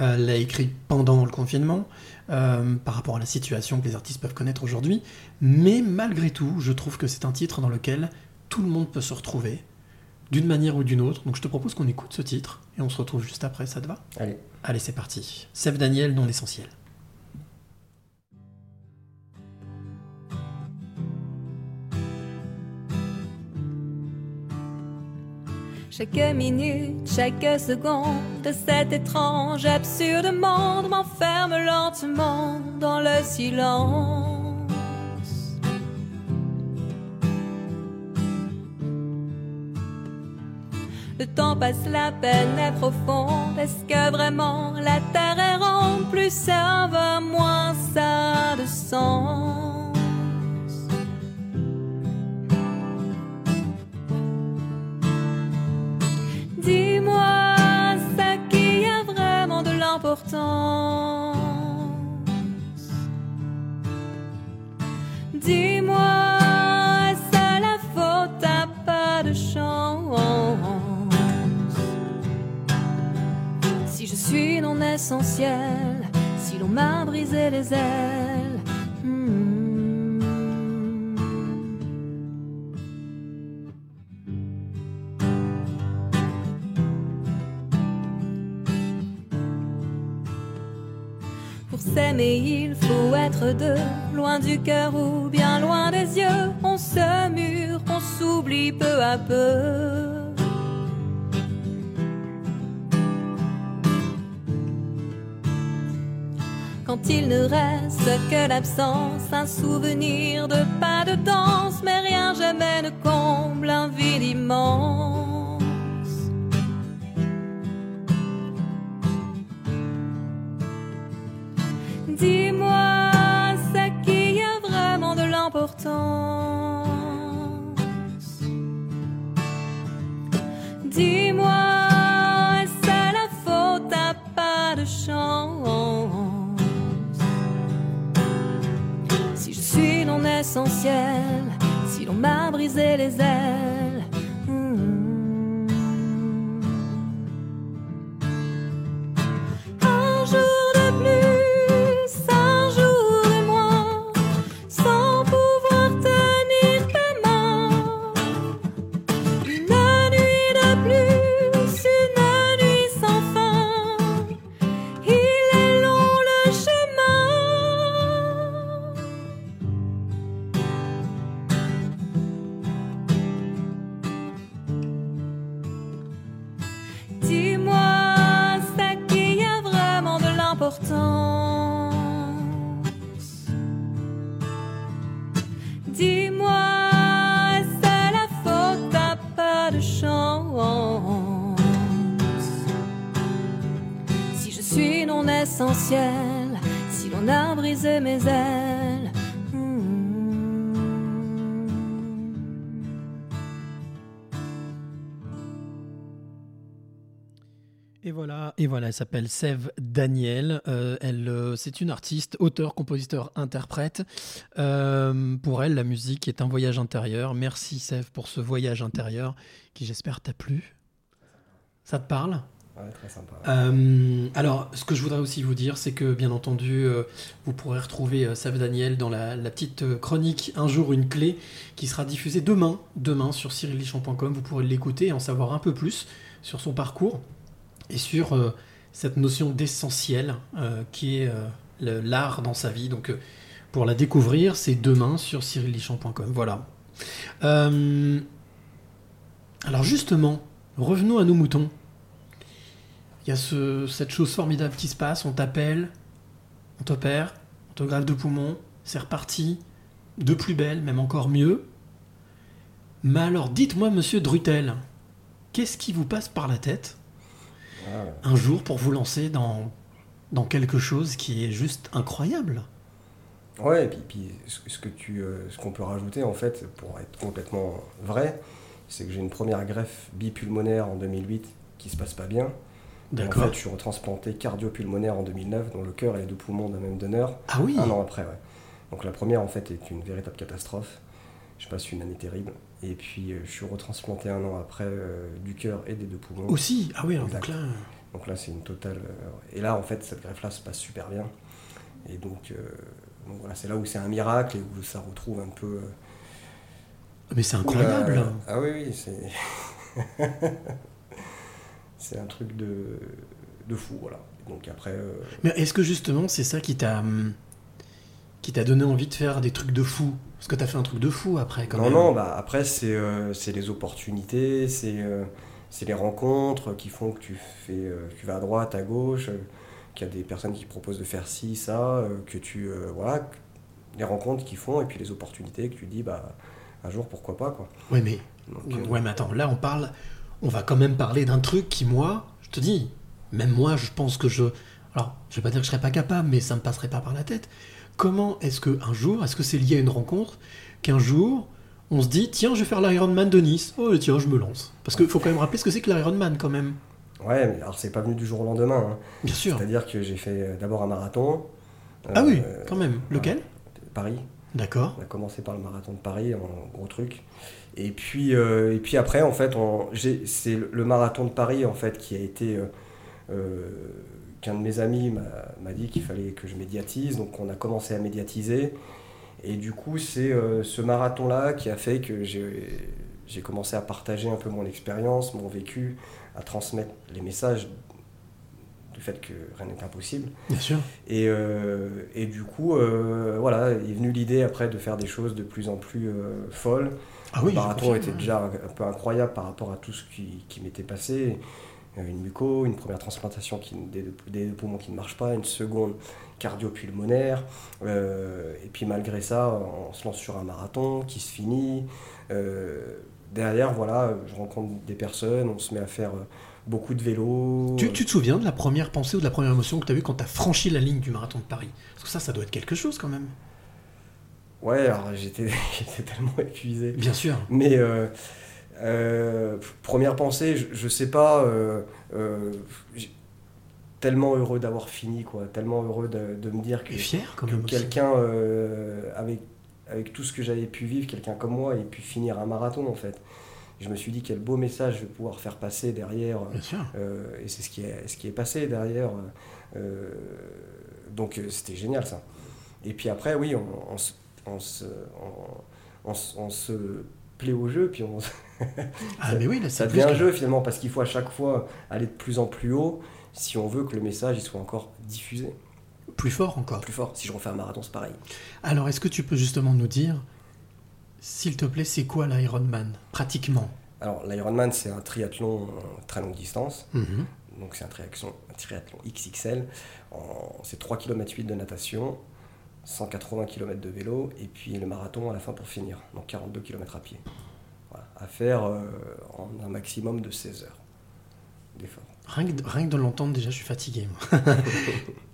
Euh, elle l'a écrit pendant le confinement, euh, par rapport à la situation que les artistes peuvent connaître aujourd'hui. Mais malgré tout, je trouve que c'est un titre dans lequel tout le monde peut se retrouver d'une manière ou d'une autre. Donc je te propose qu'on écoute ce titre et on se retrouve juste après, ça te va? Allez. Allez, c'est parti. Sève Daniel, non essentiel. Chaque minute, chaque seconde de cet étrange, absurde monde m'enferme lentement dans le silence. Le temps passe, la peine est profonde. Est-ce que vraiment la terre est ronde? Plus ça va, moins ça a de sens. Dis-moi, est-ce la faute? À pas de chance? Si je suis non essentiel, si l'on m'a brisé les ailes. S'aimer, il faut être deux, loin du cœur ou bien loin des yeux. On se mure, on s'oublie peu à peu. Quand il ne reste que l'absence, un souvenir de pas de danse, mais rien jamais ne comble un vide. Dis-moi, est-ce la faute à pas de chance? Si je suis non essentiel, si l'on m'a brisé les ailes. Suis non essentiel, si l'on a brisé mes ailes. hmm. Et voilà, et voilà, elle s'appelle Sève Daniel. Euh, elle, euh, c'est une artiste, auteur, compositeur, interprète. Euh, pour elle, la musique est un voyage intérieur. Merci Sève pour ce voyage intérieur qui, j'espère, t'a plu. Ça te parle? Euh, alors, ce que je voudrais aussi vous dire, c'est que bien entendu, euh, vous pourrez retrouver euh, Daniel dans la, petite euh, chronique Un jour une clé qui sera diffusée demain, demain sur cyrillichamp.com. Vous pourrez l'écouter et en savoir un peu plus sur son parcours et sur cette notion d'essentiel qui est l'art dans sa vie. Donc, pour la découvrir, c'est demain sur cyrillichamp.com. Voilà. Alors, justement, revenons à nos moutons. Il y a ce- cette chose formidable qui se passe, on t'appelle, on t'opère, on te grave de poumon, c'est reparti, de plus belle, même encore mieux. Mais alors dites-moi, monsieur Drutel, qu'est-ce qui vous passe par la tête Ah, un jour pour vous lancer dans, dans quelque chose qui est juste incroyable? Ouais, et puis, puis ce tu, euh, ce qu'on peut rajouter en fait, pour être complètement vrai, c'est que j'ai une première greffe bipulmonaire en 2008 qui se passe pas bien. En fait, je suis retransplanté cardio-pulmonaire en 2009, dont le cœur et les deux poumons d'un même donneur. Ah oui Un an après, ouais. Donc la première en fait est une véritable catastrophe. Je passe une année terrible. Et puis euh, je suis retransplanté un an après euh, du cœur et des deux poumons. Aussi? Ah oui, alors donc là... Donc là, c'est une totale. euh, Et là, en fait, cette greffe-là se passe super bien. Et donc, euh, donc voilà, c'est là où c'est un miracle et où ça retrouve un peu. euh, Mais c'est incroyable la- Ah oui, oui, c'est. c'est un truc de, de fou, voilà. Donc après. euh, Mais est-ce que justement c'est ça qui t'a hum, qui t'a donné envie de faire des trucs de fou? Parce que t'as fait un truc de fou après quand non, même. non, bah après, c'est euh, c'est les opportunités, c'est euh, c'est les rencontres qui font que tu, fais, euh, tu vas à droite, à gauche, euh, qu'il y a des personnes qui proposent de faire ci, ça, que tu. voilà, les rencontres qui font, et puis les opportunités que tu dis, bah, un jour, pourquoi pas, quoi. Ouais mais Donc, ouais mais attends, là on parle on va quand même parler d'un truc qui moi, je te dis, même moi je pense que je alors, je vais pas dire que je serais pas capable mais ça me passerait pas par la tête. Comment est-ce que un jour, est-ce que c'est lié à une rencontre qu'un jour on se dit tiens, je vais faire l'Ironman de Nice. Oh tiens, je me lance. Parce qu'il faut quand même rappeler ce que c'est que l'Ironman quand même. Ouais, mais alors c'est pas venu du jour au lendemain. hein. Bien sûr. C'est-à-dire que j'ai fait euh, d'abord un marathon. Ah oui, euh, quand même. Lequel? Paris. D'accord. On a commencé par le marathon de Paris, en gros truc. Et puis, euh, et puis après, en fait, c'est le- marathon de Paris, en fait, qui a été... euh, euh, qu'un de mes amis m'a dit qu'il fallait que je médiatise. Donc on a commencé à médiatiser. Et du coup, c'est euh, ce marathon-là qui a fait que j'ai commencé à partager un peu mon expérience, mon vécu, à transmettre les messages du fait que rien n'est impossible. Bien sûr. Et, et du coup, voilà, est venue l'idée après de faire des choses de plus en plus folles. Ah oui, le je marathon était déjà un peu incroyable par rapport à tout ce qui, qui m'était passé. Euh, Une muco, une première transplantation qui, des, des poumons qui ne marchent pas, une seconde cardio-pulmonaire. euh, et puis malgré ça, on se lance sur un marathon qui se finit. Euh, derrière, voilà, je rencontre des personnes, on se met à faire beaucoup de vélo. Tu, tu te souviens de la première pensée ou de la première émotion que tu as eue quand tu as franchi la ligne du marathon de Paris? Parce que ça, ça doit être quelque chose quand même. Ouais, alors j'étais tellement épuisé. Bien sûr. Mais euh, euh, première pensée, je, je sais pas, euh, tellement heureux d'avoir fini, quoi, tellement heureux de, de me dire que, quelqu'un avec, avec tout ce que j'avais pu vivre, quelqu'un comme moi, ait pu finir un marathon en fait. Je me suis dit quel beau message je vais pouvoir faire passer derrière. Bien sûr. Et c'est ce qui est, ce qui est passé derrière. Donc c'était génial ça. Et puis après, oui, on, on se, on, se, on, on se- on se plaît au jeu, puis on, Ah, mais oui, là, ça devient un jeu finalement, parce qu'il faut à chaque fois aller de plus en plus haut si on veut que le message il soit encore diffusé. Plus fort encore. Plus fort. Si je refais un marathon, c'est pareil. Alors, est-ce que tu peux justement nous dire, s'il te plaît, c'est quoi l'Ironman Pratiquement? Alors, l'Ironman, c'est un triathlon euh, très longue distance. Mhm. Donc, c'est un triathlon, un triathlon XXL. C'est 3 km 8 de natation, 180 km de vélo, et puis le marathon à la fin pour finir. Donc, 42 km à pied. Voilà. À faire euh, en un maximum de 16 heures d'effort. Rien que, rien que de l'entendre, déjà, je suis fatigué. moi.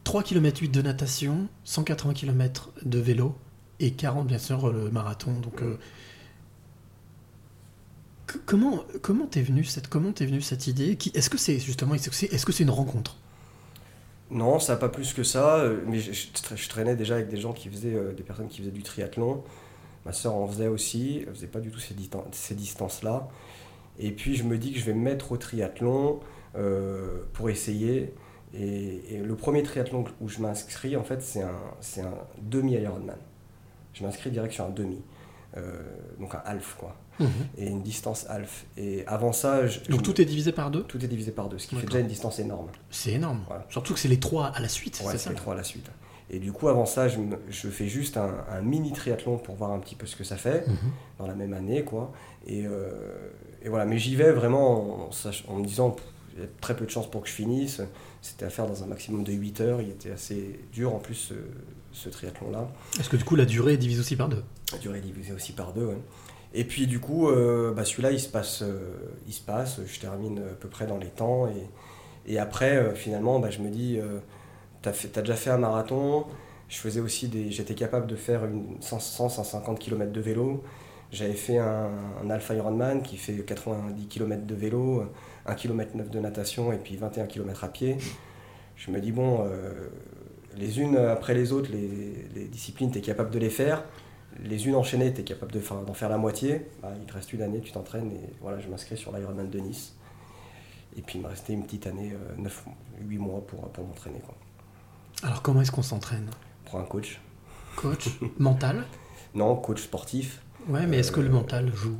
3 km 8 de natation, 180 km de vélo et 40, bien sûr, le marathon. Donc, euh, comment comment t'es venu cette comment t'es venu cette idée? Est-ce que c'est justement est-ce que c'est est-ce que c'est une rencontre? Non, ça n'a pas plus que ça, euh, mais je, je tra- je traînais déjà avec des gens qui faisaient, euh, des personnes qui faisaient du triathlon. Ma sœur en faisait aussi, elle faisait pas du tout ces, distan- ces distances-là. Et puis je me dis que je vais me mettre au triathlon euh, pour essayer. Et, le premier triathlon où je m'inscris, en fait, c'est un, un demi-Ironman. Je m'inscris direct sur un demi. Donc un half, quoi. Et une distance half. Et avant ça, je- Donc je- tout est divisé par deux tout est divisé par deux, ce qui fait déjà une distance énorme. C'est énorme. Voilà. Surtout que c'est les trois à la suite, Ouais, c'est les trois à la suite. Et du coup, avant ça, je, me- je fais juste un, un mini triathlon pour voir un petit peu ce que ça fait, Mhm. dans la même année, quoi. Et, euh, et voilà, mais j'y vais vraiment en, me disant, il y a très peu de chances pour que je finisse. C'était à faire dans un maximum de 8 heures. Il était assez dur, en plus, ce, ce triathlon-là. Est-ce que du coup la durée est divisée aussi par deux? La durée est divisée aussi par deux. ouais. Et puis du coup, euh, bah, celui-là, il se passe, euh, il se passe. Je termine à peu près dans les temps. Et, après, euh, finalement, bah, je me dis, t'as fait, t'as déjà fait un marathon. Je faisais aussi des. J'étais capable de faire une 100-150 km de vélo. J'avais fait un, Alpha Ironman qui fait 90 km de vélo, 1 km 9 de natation et puis 21 km à pied. Je me dis, bon, les unes après les autres, les, les disciplines, tu es capable de les faire. Les unes enchaînées, tu es capable de faire- d'en faire la moitié. Bah, il te reste une année, tu t'entraînes et voilà, je m'inscris sur l'Ironman de Nice. Et puis il me restait une petite année, 9, 8 mois pour, pour m'entraîner. quoi. Alors comment est-ce qu'on s'entraîne? Prends un coach. Coach? Mental? Non, coach sportif. Ouais, mais est-ce que le mental joue?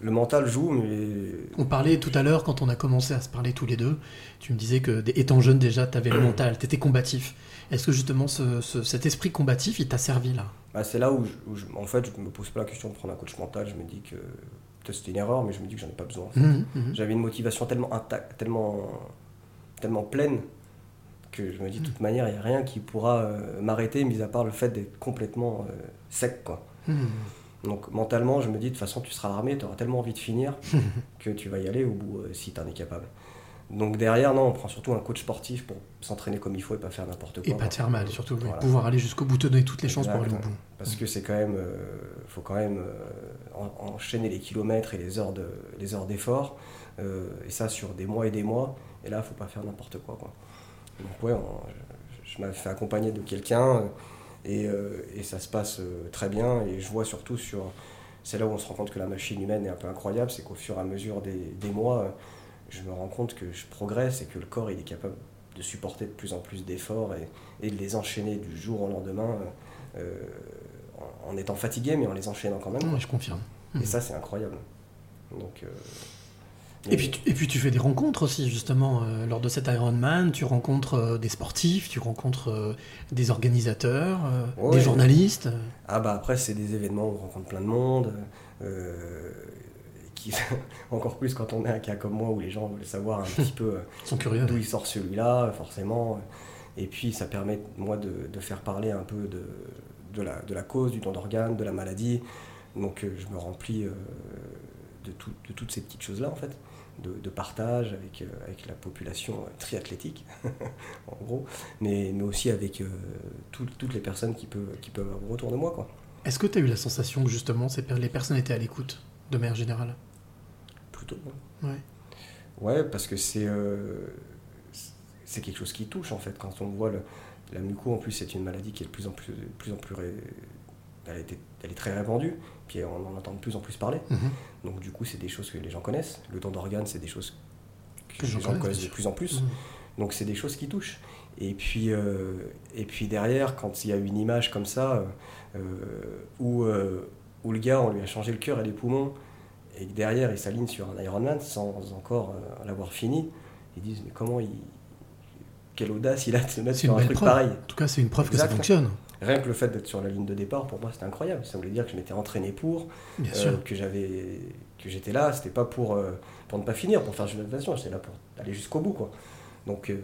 Le mental joue, mais On parlait tout à l'heure, quand on a commencé à se parler tous les deux, tu me disais que, étant jeune déjà, tu avais le mental, tu étais combatif. Est-ce que justement ce- ce- cet esprit combatif, il t'a servi là? Bah, c'est là où, je- où je- en fait, je me pose pas la question de prendre un coach mental. Je me dis que peut-être c'était une erreur, mais je me dis que j'en ai pas besoin. en fait. Mhm, mhm. J'avais une motivation tellement intacte, tellement, tellement pleine, que je me dis de toute manière, il n'y a rien qui pourra euh, m'arrêter, mis à part le fait d'être complètement euh, sec. Quoi. Mhm. Donc mentalement, je me dis, de toute façon, tu seras armé, tu auras tellement envie de finir que tu vas y aller au bout euh, si tu en es capable. Donc derrière, non, on prend surtout un coach sportif pour s'entraîner comme il faut et pas faire n'importe quoi. Et pas te faire mal, surtout. Voilà. Pouvoir aller jusqu'au bout, donner toutes les chances pour aller au bout. Parce que c'est quand même, euh, faut quand même euh, en- enchaîner les kilomètres et les heures de, les heures d'effort, euh, et ça sur des mois et des mois. Et là, faut pas faire n'importe quoi, quoi. Donc ouais, on- je, je m'avais fait accompagner de quelqu'un euh, et, et ça se passe très bien. Et je vois surtout sur, c'est là où on se rend compte que la machine humaine est un peu incroyable, c'est qu'au fur et à mesure des, des mois, je me rends compte que je progresse et que le corps il est capable de supporter de plus en plus d'efforts et, et de les enchaîner du jour au lendemain. euh, en, en étant fatigué, mais en les enchaînant quand même. Quoi. je confirme. Et ça, c'est incroyable. Donc, euh, Et puis, tu, et puis tu fais des rencontres aussi, justement, euh, lors de cet Ironman. Tu rencontres des sportifs, tu rencontres des organisateurs, Ouais. des journalistes. Ah bah après, c'est des événements où on rencontre plein de monde. Euh, qui, encore plus quand on est un cas comme moi où les gens veulent savoir un petit peu euh, d'où il sort celui-là, forcément. Et puis ça permet, moi, de, de faire parler un peu de, de, la, de la cause, du don d'organes, de la maladie. Donc euh, je me remplis euh, de, tout- de toutes ces petites choses-là, en fait, de, de partage avec, euh, avec la population euh, triathlétique, en gros, mais, mais aussi avec euh, tout- toutes les personnes qui peuvent, qui peuvent avoir autour de moi. Est-ce que tu as eu la sensation que, justement, les personnes étaient à l'écoute, de manière générale? Plutôt. Ouais. Ouais, parce que c'est euh, c'est quelque chose qui touche en fait. Quand on voit le, la muco, en plus, c'est une maladie qui est de plus en plus, de plus, en plus ré- elle, été- elle est très répandue, puis on en entend de plus en plus parler. Mhm. Donc du coup, c'est des choses que les gens connaissent. Le don d'organes, c'est des choses que, Que les gens connaissent, de plus en plus. Mhm. Donc c'est des choses qui touchent. Et puis, euh, et puis derrière, quand il y a une image comme ça, euh, où, où le gars, on lui a changé le cœur et les poumons, et que derrière, il s'aligne sur un Ironman sans encore euh, l'avoir fini, ils disent, mais comment il... Quelle audace il a de se mettre sur un truc preuve. pareil. En tout cas, c'est une preuve que ça fonctionne. Rien que le fait d'être sur la ligne de départ, pour moi, c'était incroyable. Ça voulait dire que je m'étais entraîné pour, Bien euh, sûr. que j'avais, que j'étais là. C'était pas pour, euh, pour ne pas finir, pour faire une natation. J'étais là pour aller jusqu'au bout, quoi. Donc, euh,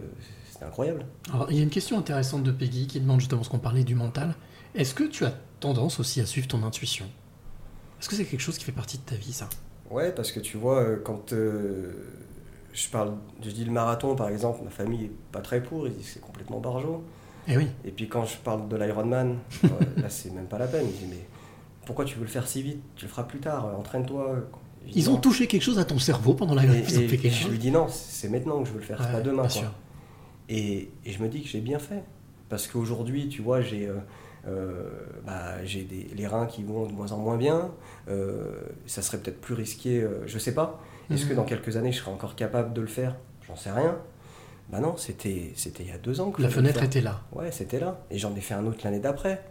c'était incroyable. Alors, il y a une question intéressante de Peggy qui demande justement ce qu'on parlait du mental. Est-ce que tu as tendance aussi à suivre ton intuition? Est-ce que c'est quelque chose qui fait partie de ta vie, ça? Ouais, parce que tu vois, euh, quand euh, je parle, je dis le marathon par exemple, ma famille est pas très pour, ils disent que c'est complètement barjot. Eh oui. Et puis quand je parle de l'Ironman, euh, là c'est même pas la peine. Ils disent mais pourquoi tu veux le faire si vite? Tu le feras plus tard, entraîne-toi. Ils ont touché quelque chose à ton cerveau pendant la Et, et- et je lui dis non, c'est maintenant que je veux le faire, c'est Ouais, pas demain. quoi. Et, et je me dis que j'ai bien fait. Parce qu'aujourd'hui, tu vois, j'ai euh, bah, j'ai des- les reins qui vont de moins en moins bien. Euh, ça serait peut-être plus risqué, euh, je sais pas. Est-ce que Mhm. dans quelques années, je serai encore capable de le faire? J'en sais rien. Bah non, c'était c'était il y a deux ans que La fenêtre était là. Ouais, c'était là. Et j'en ai fait un autre l'année d'après.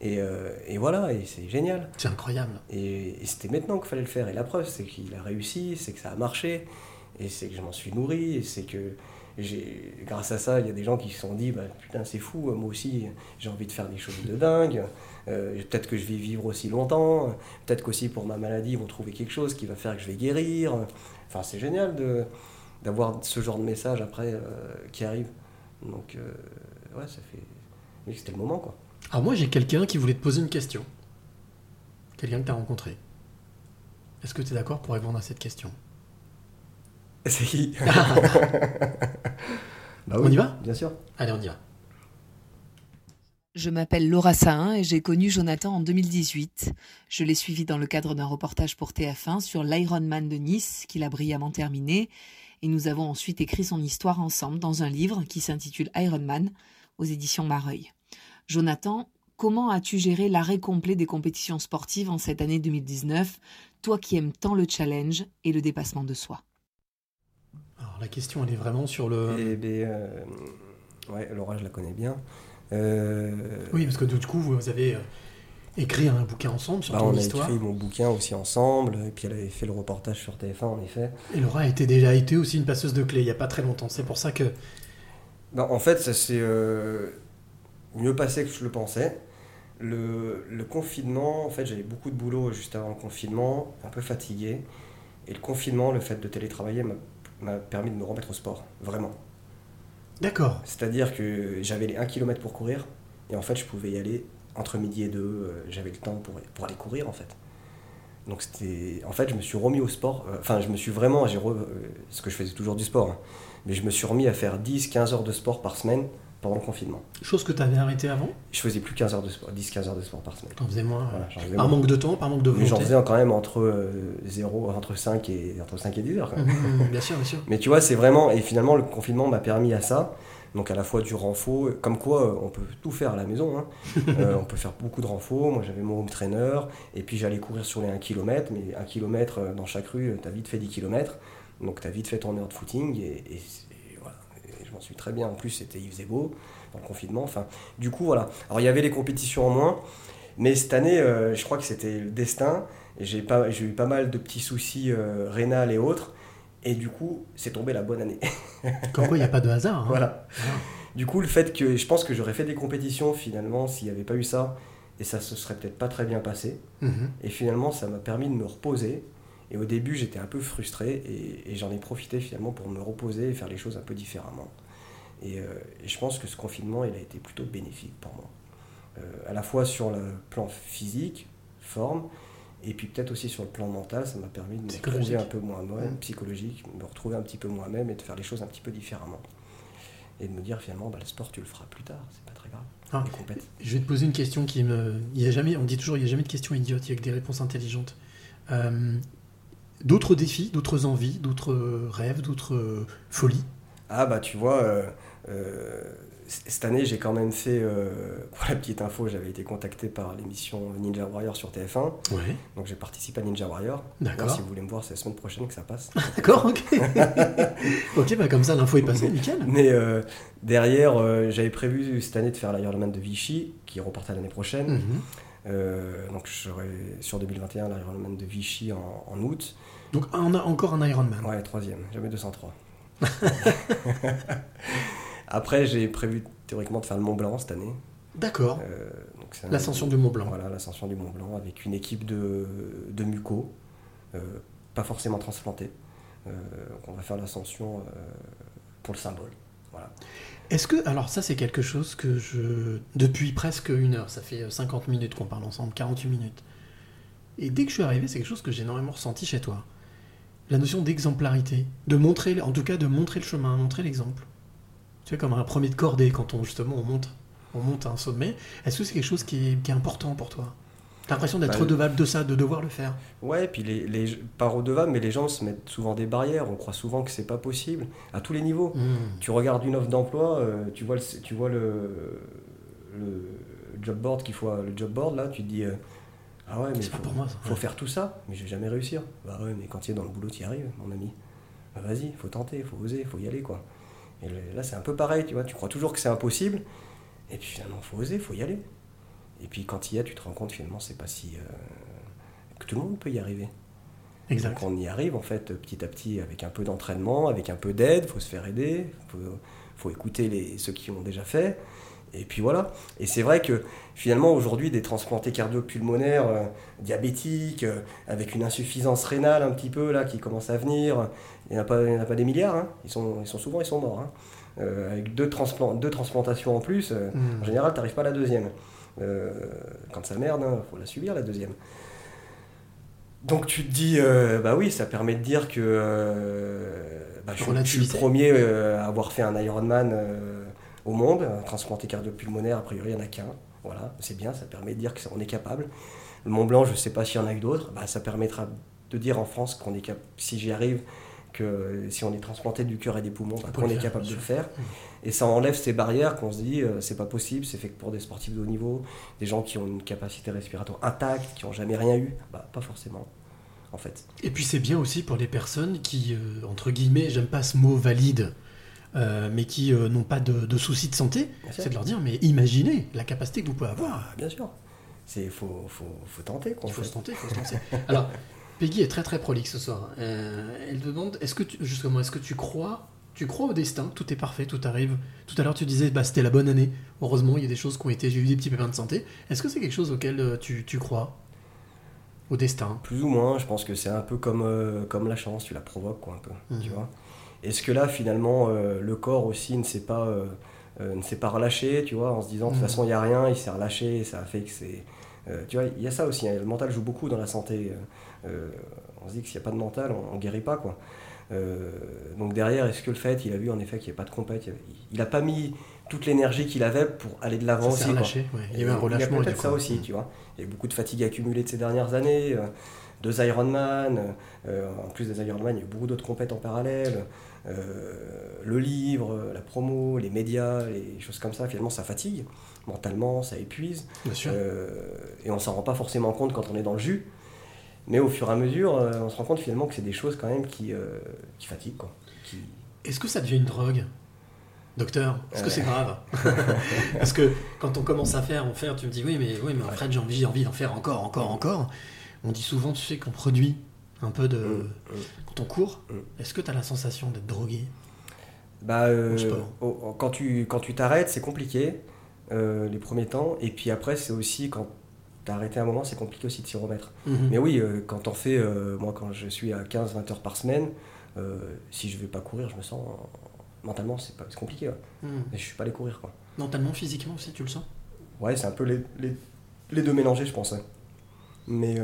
Et, euh, et voilà, et c'est génial. C'est incroyable. Et, et c'était maintenant qu'il fallait le faire. Et la preuve, c'est qu'il a réussi, c'est que ça a marché, et c'est que je m'en suis nourri, et c'est que grâce à ça, il y a des gens qui se sont dit, bah, putain, c'est fou, moi aussi, j'ai envie de faire des choses de dingue. Euh, peut-être que je vais vivre aussi longtemps. Peut-être qu'aussi pour ma maladie, ils vont trouver quelque chose qui va faire que je vais guérir. Enfin, c'est génial d'avoir ce genre de message après euh, qui arrive. Donc, euh, ouais, ça fait. Oui, c'était le moment, quoi. Alors moi, j'ai quelqu'un qui voulait te poser une question. Quelqu'un que tu as rencontré. Est-ce que tu es d'accord pour répondre à cette question? C'est qui Bah On y va? Bien sûr. Allez, on y va. Je m'appelle Laura Sahin et j'ai connu Jonathan en 2018. Je l'ai suivi dans le cadre d'un reportage pour TF1 sur l'Ironman de Nice qu'il a brillamment terminé et nous avons ensuite écrit son histoire ensemble dans un livre qui s'intitule Ironman aux éditions Mareuil. Jonathan, comment as-tu géré l'arrêt complet des compétitions sportives en cette année 2019, toi qui aimes tant le challenge et le dépassement de soi Alors la question, elle est vraiment sur le. Et, ben, euh, ouais, Laura, je la connais bien. Euh, Oui, parce que du coup, vous avez euh, écrit un bouquin ensemble sur bah, ton on a histoire. écrit mon bouquin aussi ensemble, et puis elle avait fait le reportage sur TF1 en effet. Et Laura a été déjà été aussi une passeuse de clé il n'y a pas très longtemps. C'est pour ça que. Ben, en fait, ça s'est euh, mieux passé que je le pensais. Le, le confinement, en fait, j'avais beaucoup de boulot juste avant le confinement, un peu fatigué. Et le confinement, le fait de télétravailler m'a- m'a permis de me remettre au sport, vraiment. D'accord. C'est-à-dire que j'avais les 1 km pour courir, et en fait, je pouvais y aller entre midi et 2, j'avais le temps pour, pour aller courir, en fait. Donc, c'était. En fait, je me suis remis au sport, euh, enfin, je me suis vraiment. re- euh, ce que je faisais toujours du sport, hein. mais je me suis remis à faire 10-15 heures de sport par semaine pendant le confinement. Chose que tu avais arrêtée avant. Je faisais plus 15 heures de sport, 10-15 heures de sport par semaine. T'en faisais moins. Voilà, faisais par moins. manque de temps, par manque de Mais j'en volonté. faisais quand même entre, euh, 0, entre, 5 et, entre 5 et 10 heures. quand même. Mhm, bien sûr, bien sûr. Mais tu vois, c'est vraiment. Et finalement, le confinement m'a permis à ça. Donc, à la fois du renfort, comme quoi euh, on peut tout faire à la maison. hein. Euh, on peut faire beaucoup de renfort. Moi, j'avais mon home trainer. Et puis, j'allais courir sur les 1 km. Mais 1 km dans chaque rue, tu as vite fait 10 km. Donc, tu as vite fait ton heure de footing. Et, et- et voilà. Et je m'en suis très bien. En plus, c'était, il faisait beau dans le confinement. Enfin, du coup, voilà. Alors, il y avait les compétitions en moins. Mais cette année, euh, je crois que c'était le destin. J'ai pas, j'ai eu pas mal de petits soucis euh, rénal et autres. Et du coup, c'est tombé la bonne année. Comme quoi, il n'y a pas de hasard. hein. Voilà. Du coup, le fait que je pense que j'aurais fait des compétitions finalement s'il n'y avait pas eu ça, et ça se serait peut-être pas très bien passé. Mhm. Et finalement, ça m'a permis de me reposer. Et au début, j'étais un peu frustré, et, et j'en ai profité finalement pour me reposer et faire les choses un peu différemment. Et, euh, et je pense que ce confinement, il a été plutôt bénéfique pour moi. Euh, à la fois sur le plan physique, forme, et puis peut-être aussi sur le plan mental, ça m'a permis de me retrouver un peu moi-même, Mhm. psychologique, me retrouver un petit peu moi-même et de faire les choses un petit peu différemment. Et de me dire finalement, bah, le sport, tu le feras plus tard, c'est pas très grave. Ah. Je vais te poser une question qui me. Il y a jamais, on dit toujours, il n'y a jamais de questions idiotes, il n'y a que des réponses intelligentes. Euh, d'autres défis, d'autres envies, d'autres rêves, d'autres folies? Ah bah tu vois, euh, euh, cette année j'ai quand même fait, euh, pour la petite info, j'avais été contacté par l'émission Ninja Warrior sur TF1. Ouais. Donc j'ai participé à Ninja Warrior. D'accord. Si vous voulez me voir, c'est la semaine prochaine que ça passe. D'accord, ok. ok, bah comme ça, l'info est passée, nickel. Mais derrière, j'avais prévu cette année de faire l'Ironman de Vichy, qui reporte à l'année prochaine. Mhm. Euh, donc je serai sur 2021 l'Ironman de Vichy en, en août. Donc on a encore un Ironman. Ouais, troisième, jamais 203. Après, j'ai prévu théoriquement de faire le Mont Blanc cette année. D'accord. Euh, L'ascension du Mont Blanc. Voilà, l'ascension du Mont Blanc avec une équipe de, de mucos, euh, pas forcément transplantés. Euh, on va faire l'ascension euh, pour le symbole. Voilà. Est-ce que, alors ça c'est quelque chose que je, depuis presque une heure, ça fait 50 minutes qu'on parle ensemble, 48 minutes. Et dès que je suis arrivé, c'est quelque chose que j'ai énormément ressenti chez toi. La notion d'exemplarité, de montrer, en tout cas de montrer le chemin, montrer l'exemple. Tu sais, comme un premier de cordée quand on justement on monte, on monte à un sommet. Est-ce que c'est quelque chose qui est, qui est important pour toi? T'as l'impression d'être Bah, redevable de ça, de devoir le faire? Ouais, et puis les, les, pas redevables, mais les gens se mettent souvent des barrières. On croit souvent que c'est pas possible, à tous les niveaux. Hmm. Tu regardes une offre d'emploi, euh, tu vois, le, tu vois le, le job board qu'il faut, le job board là, tu te dis euh, ah ouais mais C'est pas faut, pour moi, ça. faut Ouais. faire tout ça, mais je vais jamais réussir. Bah ouais, mais quand tu es dans le boulot, tu y arrives, mon ami. Bah vas-y, faut tenter, faut oser, faut y aller quoi. Et le- là c'est un peu pareil, tu vois, tu crois toujours que c'est impossible, et puis finalement faut oser, faut y aller. Et puis quand tu y es, tu te rends compte finalement c'est pas si euh, que tout le monde peut y arriver. Exact. Donc on y arrive en fait petit à petit avec un peu d'entraînement, avec un peu d'aide, faut se faire aider, faut, faut écouter les, ceux qui ont déjà fait. Et puis voilà. Et c'est vrai que finalement aujourd'hui des transplantés cardio-pulmonaires euh, diabétiques, euh, avec une insuffisance rénale un petit peu là qui commence à venir, il n'y en, a pas- il y en a pas des milliards, hein. ils, sont, ils sont souvent ils sont morts. hein. Euh, avec deux, transplan- deux transplantations en plus, Hmm. en général tu n'arrives pas à la deuxième. Quand ça merde, il faut la subir la deuxième. Donc tu te dis, bah oui, ça permet de dire que bah, je, suis- je suis le premier à avoir fait un Ironman au monde, un transplanté cardio-pulmonaire, a priori il n'y en a qu'un. Voilà, c'est bien, ça permet de dire qu'on est capable. Le Mont Blanc, je ne sais pas s'il y en a eu d'autres, bah, ça permettra de dire en France qu'on est capable, si j'y arrive, que si on est transplanté du cœur et des poumons, bah, qu'on est capable de le faire. Et ça enlève ces barrières qu'on se dit, euh, c'est pas possible, c'est fait que pour des sportifs de haut niveau, des gens qui ont une capacité respiratoire intacte, qui n'ont jamais rien eu, bah, pas forcément, en fait. Et puis c'est bien aussi pour les personnes qui, euh, entre guillemets, j'aime pas ce mot valide, euh, mais qui euh, n'ont pas de, de soucis de santé, c'est de leur dire, mais imaginez la capacité que vous pouvez avoir. Ah, bien sûr. Il faut, faut, faut tenter. Quoi, Il faut se tenter, faut se lancer. Alors, Peggy est très très prolixe ce soir. Euh, elle demande, est-ce que tu, justement, est-ce que tu crois, tu crois au destin? Tout est parfait, tout arrive. Tout à l'heure, tu disais, bah, c'était la bonne année. Heureusement, il y a des choses qui ont été, j'ai eu des petits pépins de santé. Est-ce que c'est quelque chose auquel tu, tu crois? Au destin? Plus ou moins, je pense que c'est un peu comme, euh, comme la chance, tu la provoques quoi, un peu, Mhm. tu vois. Est-ce que là, finalement, euh, le corps aussi ne s'est pas, euh, euh, ne s'est pas relâché, tu vois, en se disant, de toute Mhm. façon, il n'y a rien, il s'est relâché, et ça a fait que c'est... tu vois, il y a ça aussi, hein, le mental joue beaucoup dans la santé. on se dit que s'il n'y a pas de mental, on ne guérit pas, quoi. Donc derrière, est-ce que le fait, il a vu en effet qu'il n'y a pas de compète, il n'a pas mis toute l'énergie qu'il avait pour aller de l'avant Ça aussi. relâché, ouais. Il y a eu un relâchement, et peut-être du ça coup, aussi, mm. tu vois. Il y a eu beaucoup de fatigue accumulée de ces dernières années, deux Ironman, euh, en plus des Ironman, il y a eu beaucoup d'autres compètes en parallèle, euh, le livre, la promo, les médias, les choses comme ça, finalement ça fatigue, mentalement ça épuise, Bien sûr. Euh, et on s'en rend pas forcément compte quand on est dans le jus, mais au fur et à mesure, on se rend compte finalement que c'est des choses quand même qui, qui fatiguent. Quoi. Qui... Est-ce que ça devient une drogue? Docteur, est-ce que c'est grave? Parce que quand on commence à faire, en faire, tu me dis oui, mais oui, mais en fait j'ai envie, j'ai envie d'en faire encore, encore, encore. On dit souvent, tu sais, qu'on produit un peu de. Mm, Quand on court, Mm. est-ce que tu as la sensation d'être drogué? Bah, euh, quand tu quand tu t'arrêtes, c'est compliqué euh, les premiers temps, et puis après c'est aussi quand t'as arrêté un moment, c'est compliqué aussi de s'y remettre. Mhm. Mais oui, euh, quand on fait, moi quand je suis à 15-20 heures par semaine, si je vais pas courir, je me sens mentalement c'est pas compliqué. ouais. Mm. Mais je suis pas allé courir quoi. Mentalement, physiquement aussi, tu le sens? Ouais, c'est un peu les, les, les deux mélangés, je pense. ouais. Mais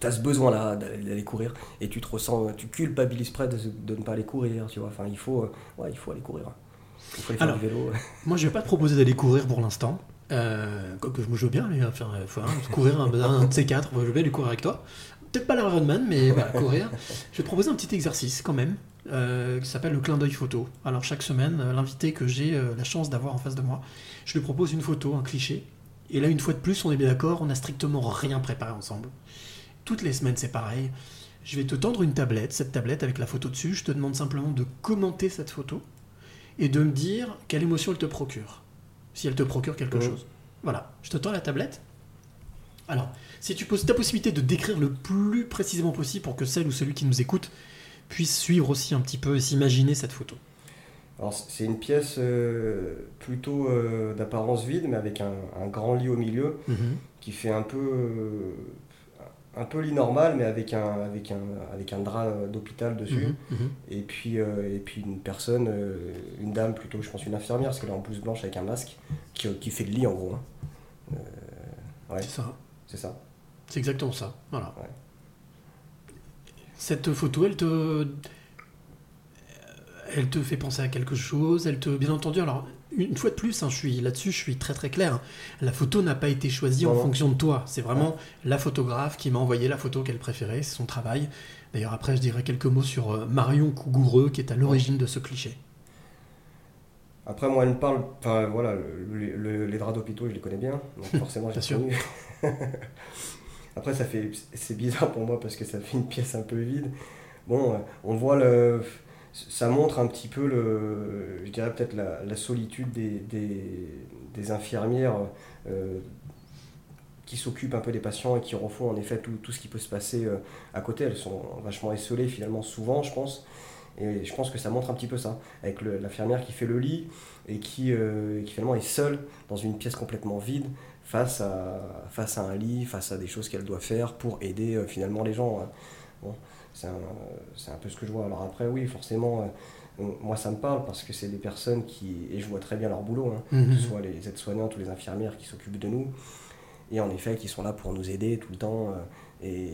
tu as ce besoin-là d'aller d'aller courir et tu te ressens, tu culpabilises près de, de ne pas aller courir, tu vois. Enfin, il faut, euh, ouais, il faut aller courir. Il faut aller faire Alors, du vélo. Moi, je vais pas te proposer d'aller courir pour l'instant. Euh, quoique je me joue bien, aller faire, euh, faire un- courir un, un de ces quatre. Je vais aller courir avec toi. Peut-être pas l'Ironman, mais voilà, courir. Je vais te proposer un petit exercice quand même, euh, qui s'appelle le clin d'œil photo. Alors chaque semaine, euh, l'invité que j'ai euh, la chance d'avoir en face de moi, je lui propose une photo, un cliché. Et là, une fois de plus, on est bien d'accord, on n'a strictement rien préparé ensemble. Toutes les semaines, c'est pareil. Je vais te tendre une tablette, cette tablette avec la photo dessus. Je te demande simplement de commenter cette photo et de me dire quelle émotion elle te procure. Si elle te procure quelque chose. Voilà, je te tends la tablette. Alors, si tu poses ta possibilité de décrire le plus précisément possible pour que celle ou celui qui nous écoute puisse suivre aussi un petit peu et s'imaginer cette photo. Alors, c'est une pièce euh, plutôt euh, d'apparence vide, mais avec un, un grand lit au milieu qui fait un peu, euh, un peu lit normal, mais avec un, avec un, avec un drap d'hôpital dessus. Mhm, mhm. Et puis, et puis une personne, une dame plutôt, je pense une infirmière, parce qu'elle est en blouse blanche avec un masque, qui, qui fait le lit en gros. hein. Ouais, C'est ça. c'est ça. C'est exactement ça. Voilà. Ouais. Cette photo, elle te. Elle te fait penser à quelque chose, elle te. Bien entendu, alors, une fois de plus, hein, je suis là-dessus, je suis très très clair. hein. La photo n'a pas été choisie en Non, fonction de toi. C'est vraiment la photographe qui m'a envoyé la photo qu'elle préférait, c'est son travail. D'ailleurs, après, je dirais quelques mots sur euh, Marion Cougoureux, qui est à l'origine de ce cliché. Après, moi, elle me parle, enfin voilà, le- le- les draps d'hôpitaux, je les connais bien, donc forcément, j'ai reconnu. Après, ça fait, c'est bizarre pour moi parce que ça fait une pièce un peu vide. Bon, euh, on voit le, ça montre un petit peu le, je dirais peut-être la, la solitude des, des, infirmières euh, qui s'occupent un peu des patients et qui refont en effet tout, tout ce qui peut se passer euh, à côté. Elles sont vachement esselées finalement souvent, je pense. Et je pense que ça montre un petit peu ça, avec l'infirmière qui fait le lit et qui, euh, finalement est seule dans une pièce complètement vide face à, face à un lit, face à des choses qu'elle doit faire pour aider euh, finalement les gens. hein. C'est un, un peu ce que je vois. Alors après, oui, forcément, euh, moi ça me parle parce que c'est des personnes qui, et je vois très bien leur boulot, hein, Mhm. que ce soit les aides-soignantes ou les infirmières qui s'occupent de nous, et en effet qui sont là pour nous aider tout le temps. euh, et,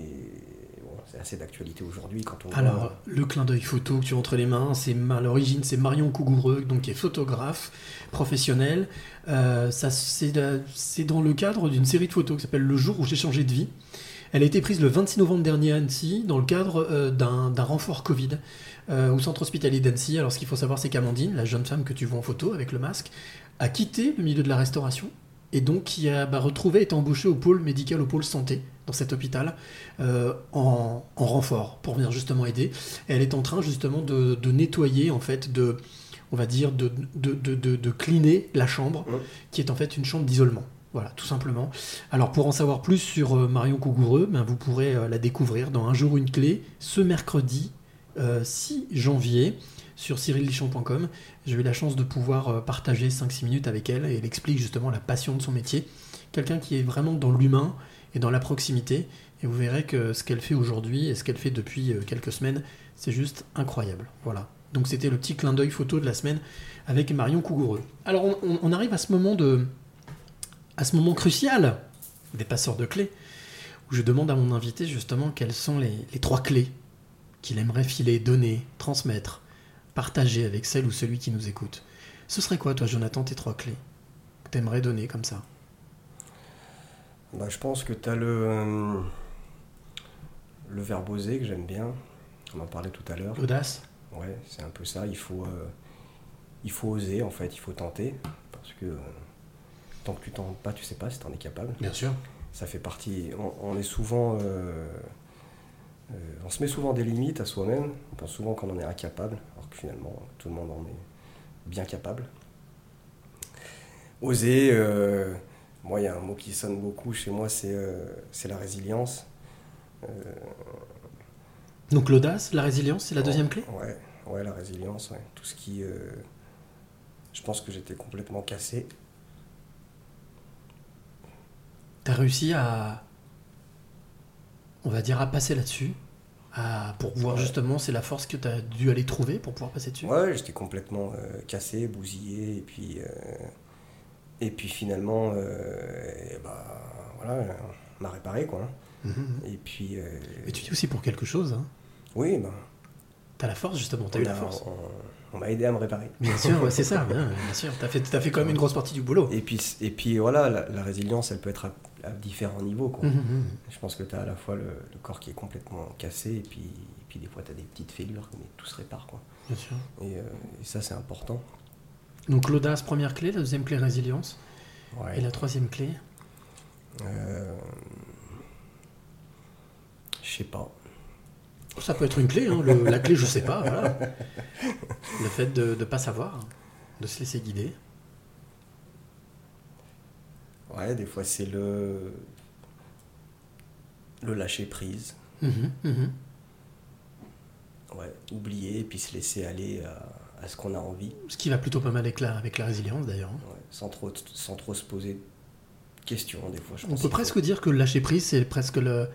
bon, c'est assez d'actualité aujourd'hui quand on Alors, voit- le clin d'œil photo que tu as entre les mains, c'est à l'origine, c'est Marion Cougoureux, donc qui est photographe professionnel. Euh, la- c'est dans le cadre d'une série de photos qui s'appelle Le jour où j'ai changé de vie. Elle a été prise le 26 novembre dernier à Annecy dans le cadre euh, d'un, renfort Covid euh, au centre hospitalier d'Annecy. Alors, ce qu'il faut savoir, c'est qu'Amandine, la jeune femme que tu vois en photo avec le masque, a quitté le milieu de la restauration et donc qui a bah, retrouvé, été embauchée au pôle médical, au pôle santé dans cet hôpital euh, en, en renfort pour venir justement aider. Et elle est en train justement de, de nettoyer en fait, de, on va dire, de, de, de, de, de cleaner la chambre, qui est en fait une chambre d'isolement. Voilà, tout simplement. Alors pour en savoir plus sur euh, Marion Cougoureux, ben, vous pourrez euh, la découvrir dans Un jour une clé ce mercredi euh, 6 janvier sur cyrillichon.com. J'ai eu la chance de pouvoir euh, partager 5-6 minutes avec elle et elle explique justement la passion de son métier. Quelqu'un qui est vraiment dans l'humain et dans la proximité. Et vous verrez que ce qu'elle fait aujourd'hui et ce qu'elle fait depuis euh, quelques semaines, c'est juste incroyable. Voilà. Donc c'était le petit clin d'œil photo de la semaine avec Marion Cougoureux. Alors on arrive à ce moment de, à ce moment crucial des passeurs de clés, où je demande à mon invité justement quelles sont les, les trois clés qu'il aimerait filer, donner, transmettre, partager avec celle ou celui qui nous écoute. Ce serait quoi, toi, Jonathan, tes trois clés que tu aimerais donner comme ça? Bah, je pense que tu as le, euh, le verbe oser que j'aime bien. On en parlait tout à l'heure. Audace Ouais, c'est un peu ça. Il faut, euh, il faut oser, en fait. Il faut tenter. Parce que euh, tant que tu tentes pas, tu sais pas si tu en es capable. Bien sûr. Ça fait partie. On, on est souvent. euh, euh, on se met souvent des limites à soi-même. On pense souvent qu'on en est incapable. Alors que finalement, tout le monde en est bien capable. Oser. euh, moi, il y a un mot qui sonne beaucoup chez moi, c'est la résilience. Donc l'audace, la résilience, c'est la deuxième clé? Ouais, ouais, la résilience, ouais. Tout ce qui. je pense que j'étais complètement cassé. Réussi à, on va dire, à passer là-dessus, à, pour voir Ouais. justement, c'est la force que t'as dû aller trouver pour pouvoir passer dessus. Ouais, j'étais complètement euh, cassé, bousillé, et puis. euh, et puis finalement, euh, et bah, voilà, on m'a réparé, quoi. hein. Mhm. Et puis. Et tu dis aussi pour quelque chose, hein. Oui, ben. T'as la force justement, t'as eu la force. On, on m'a aidé à me réparer. Bien sûr, ouais, c'est ça, bien, bien sûr. T'as fait, t'as fait quand même une grosse partie du boulot. Et puis, et puis voilà, la, la résilience, elle peut être à, différents niveaux. Quoi. Mhm, mhm. Je pense que tu as à la fois le, le corps qui est complètement cassé, et puis, et puis des fois tu as des petites fêlures, mais tout se répare. Quoi. Bien sûr. Et, euh, et ça, c'est important. Donc l'audace, première clé, la deuxième clé, résilience. Ouais. Et la troisième clé? Euh, Je sais pas. Ça peut être une clé, hein, le- la clé, je sais pas, voilà. Le fait de ne pas savoir, de se laisser guider. Ouais, des fois c'est le. le lâcher prise. Mhm, mhm. Ouais, oublier, et puis se laisser aller à, à ce qu'on a envie. Ce qui va plutôt pas mal avec la, avec la résilience d'ailleurs. hein. Ouais, sans, trop, sans trop se poser de questions, des fois. Je On pense peut faut- presque dire que le lâcher prise, c'est presque le-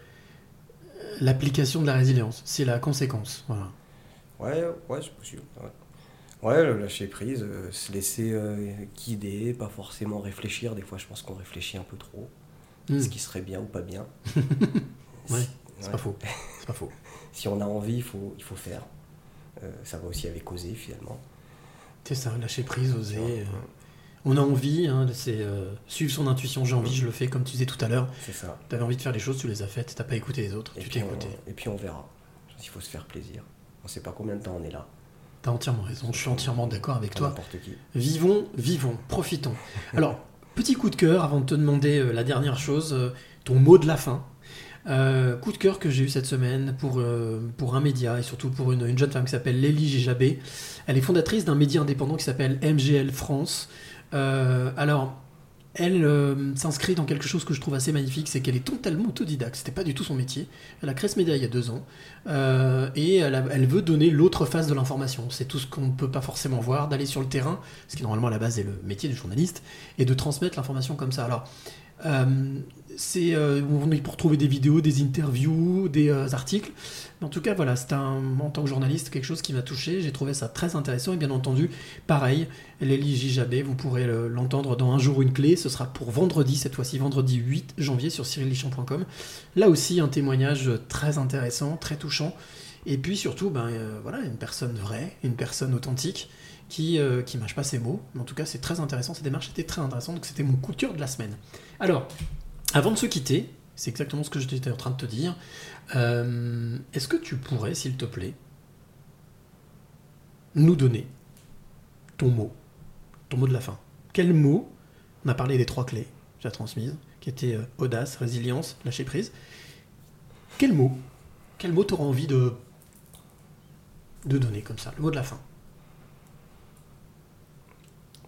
l'application de la résilience. C'est la conséquence. Voilà. Ouais, ouais, c'est possible. Ouais, Ouais, le lâcher prise, euh, se laisser euh, guider, pas forcément réfléchir. Des fois, je pense qu'on réfléchit un peu trop. Mm. Ce qui serait bien ou pas bien. Ouais, Si- C'est ouais. pas faux. C'est pas faux. Si on a envie, il faut, il faut faire. Euh, ça va aussi avec oser, finalement. C'est ça, lâcher prise, oser. Ouais, On a envie, hein, c'est euh, suivre son intuition. J'ai envie, je le fais, comme tu disais tout à l'heure. C'est ça. T'avais envie de faire les choses, tu les as faites. T'as pas écouté les autres, Et tu puis, t'es on, écouté. et puis on verra. Il faut se faire plaisir. On sait pas combien de temps on est là. T'as entièrement raison. Je suis entièrement d'accord avec toi. Qui. Vivons, vivons, profitons. Alors, petit coup de cœur avant de te demander euh, la dernière chose, euh, ton mot de la fin. Euh, coup de cœur que j'ai eu cette semaine pour, pour un média et surtout pour une, une jeune femme qui s'appelle Lélie Gijabé. Elle est fondatrice d'un média indépendant qui s'appelle MGL France. Alors, elle euh, s'inscrit dans quelque chose que je trouve assez magnifique, c'est qu'elle est totalement autodidacte. C'était pas du tout son métier. Elle a créé ce média il y a deux ans euh, et elle, veut donner l'autre face de l'information. C'est tout ce qu'on ne peut pas forcément voir, d'aller sur le terrain, ce qui normalement à la base est le métier du journaliste, et de transmettre l'information comme ça. Alors, c'est, euh, on est pour trouver des vidéos, des interviews, des euh, articles. En tout cas, voilà, c'est en tant que journaliste quelque chose qui m'a touché. J'ai trouvé ça très intéressant et bien entendu, pareil, Lélie Gijabé, vous pourrez le- l'entendre dans Un jour une clé. Ce sera pour vendredi, cette fois-ci, vendredi 8 janvier sur cyrillichamp.com. Là aussi, un témoignage très intéressant, très touchant. Et puis surtout, ben, euh, voilà, une personne vraie, une personne authentique qui, euh, qui mâche pas ses mots. En tout cas, c'est très intéressant. Cette démarche était très intéressante. Donc, c'était mon coup de cœur de la semaine. Alors, avant de se quitter, c'est exactement ce que j'étais en train de te dire. Euh, Est-ce que tu pourrais, s'il te plaît, nous donner ton mot, ton mot de la fin? Quel mot? On a parlé des trois clés, j'ai transmises, qui étaient euh, audace, résilience, lâcher prise. Quel mot? Quel mot t'auras envie de donner comme ça, le mot de la fin?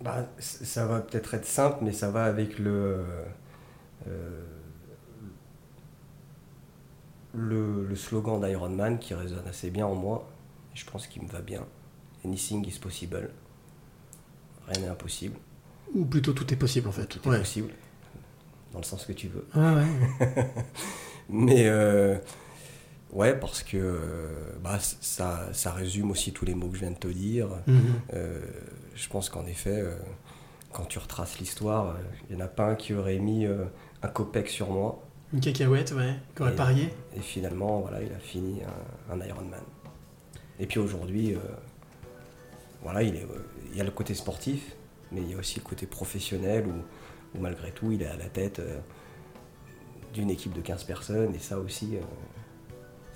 Bah, ça va peut-être être simple, mais ça va avec le, euh, le, le slogan d'Iron Man qui résonne assez bien en moi. Et je pense qu'il me va bien. Anything is possible. Rien n'est impossible. Ou plutôt tout est possible en fait. Tout est Ouais. possible. Dans le sens que tu veux. Ouais. Mais euh, ouais, parce que euh, bah, ça, ça résume aussi tous les mots que je viens de te dire. Mhm. Euh, je pense qu'en effet, euh, quand tu retraces l'histoire, euh, il n'y en a pas un qui aurait mis euh, un copec sur moi. Une cacahuète, ouais, qui aurait parié. Et finalement, voilà, il a fini un, un Ironman. Et puis aujourd'hui, euh, voilà, il, est, euh, il y a le côté sportif, mais il y a aussi le côté professionnel où, où malgré tout, il est à la tête euh, d'une équipe de 15 personnes. Et ça aussi, euh,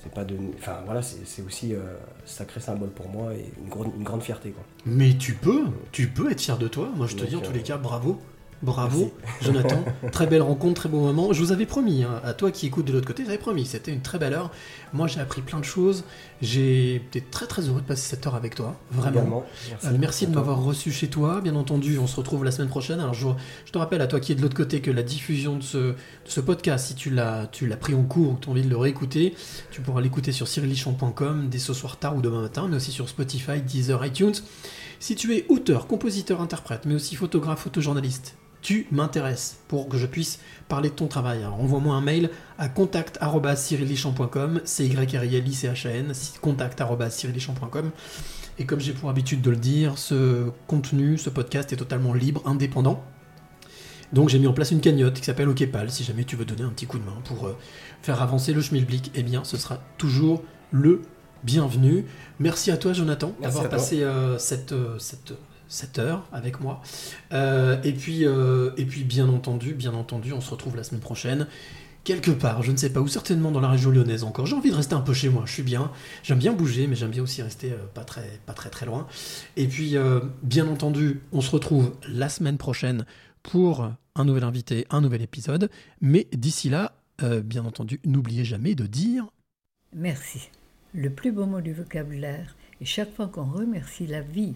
c'est pas de. Enfin voilà, c'est aussi euh, sacré symbole pour moi et une, grande- une grande fierté. Quoi. Mais tu peux, tu peux être fier de toi. Moi, je te Donc, dis en tous euh, les cas, bravo. Bravo, Jonathan. très belle rencontre, très beau moment. Je vous avais promis, hein, à toi qui écoutes de l'autre côté, j'avais promis. C'était une très belle heure. Moi, j'ai appris plein de choses. J'ai été très très heureux de passer cette heure avec toi. Vraiment. Également. Merci. Euh, merci de m'avoir reçu chez toi. Bien entendu, on se retrouve la semaine prochaine. Alors, je, je te rappelle à toi qui es de l'autre côté que la diffusion de ce, de ce podcast, si tu l'as, tu l'as pris en cours ou que tu as envie de le réécouter, tu pourras l'écouter sur cyrilichamp.com dès ce soir tard ou demain matin, mais aussi sur Spotify, Deezer, iTunes. Si tu es auteur, compositeur, interprète, mais aussi photographe, photojournaliste, tu m'intéresses pour que je puisse parler de ton travail. Alors envoie-moi un mail à contact.cyrilichamp.com, c y r i l i c h a n contact.cyrilichamp.com. Et comme j'ai pour habitude de le dire, ce contenu, ce podcast est totalement libre, indépendant. Donc j'ai mis en place une cagnotte qui s'appelle OKPAL. Si jamais tu veux donner un petit coup de main pour euh, faire avancer le schmilblick, eh bien ce sera toujours le bienvenu. Merci à toi Jonathan d'avoir passé euh, cette, euh, cette, cette heure avec moi. Euh, et, puis, euh, et puis bien entendu, bien entendu, on se retrouve la semaine prochaine. Quelque part, je ne sais pas où, certainement dans la région lyonnaise encore. J'ai envie de rester un peu chez moi, je suis bien. J'aime bien bouger, mais j'aime bien aussi rester euh, pas, très, pas très très loin. Et puis, bien entendu, on se retrouve la semaine prochaine pour un nouvel invité, un nouvel épisode. Mais d'ici là, bien entendu, n'oubliez jamais de dire Merci. Le plus beau mot du vocabulaire. Et chaque fois qu'on remercie la vie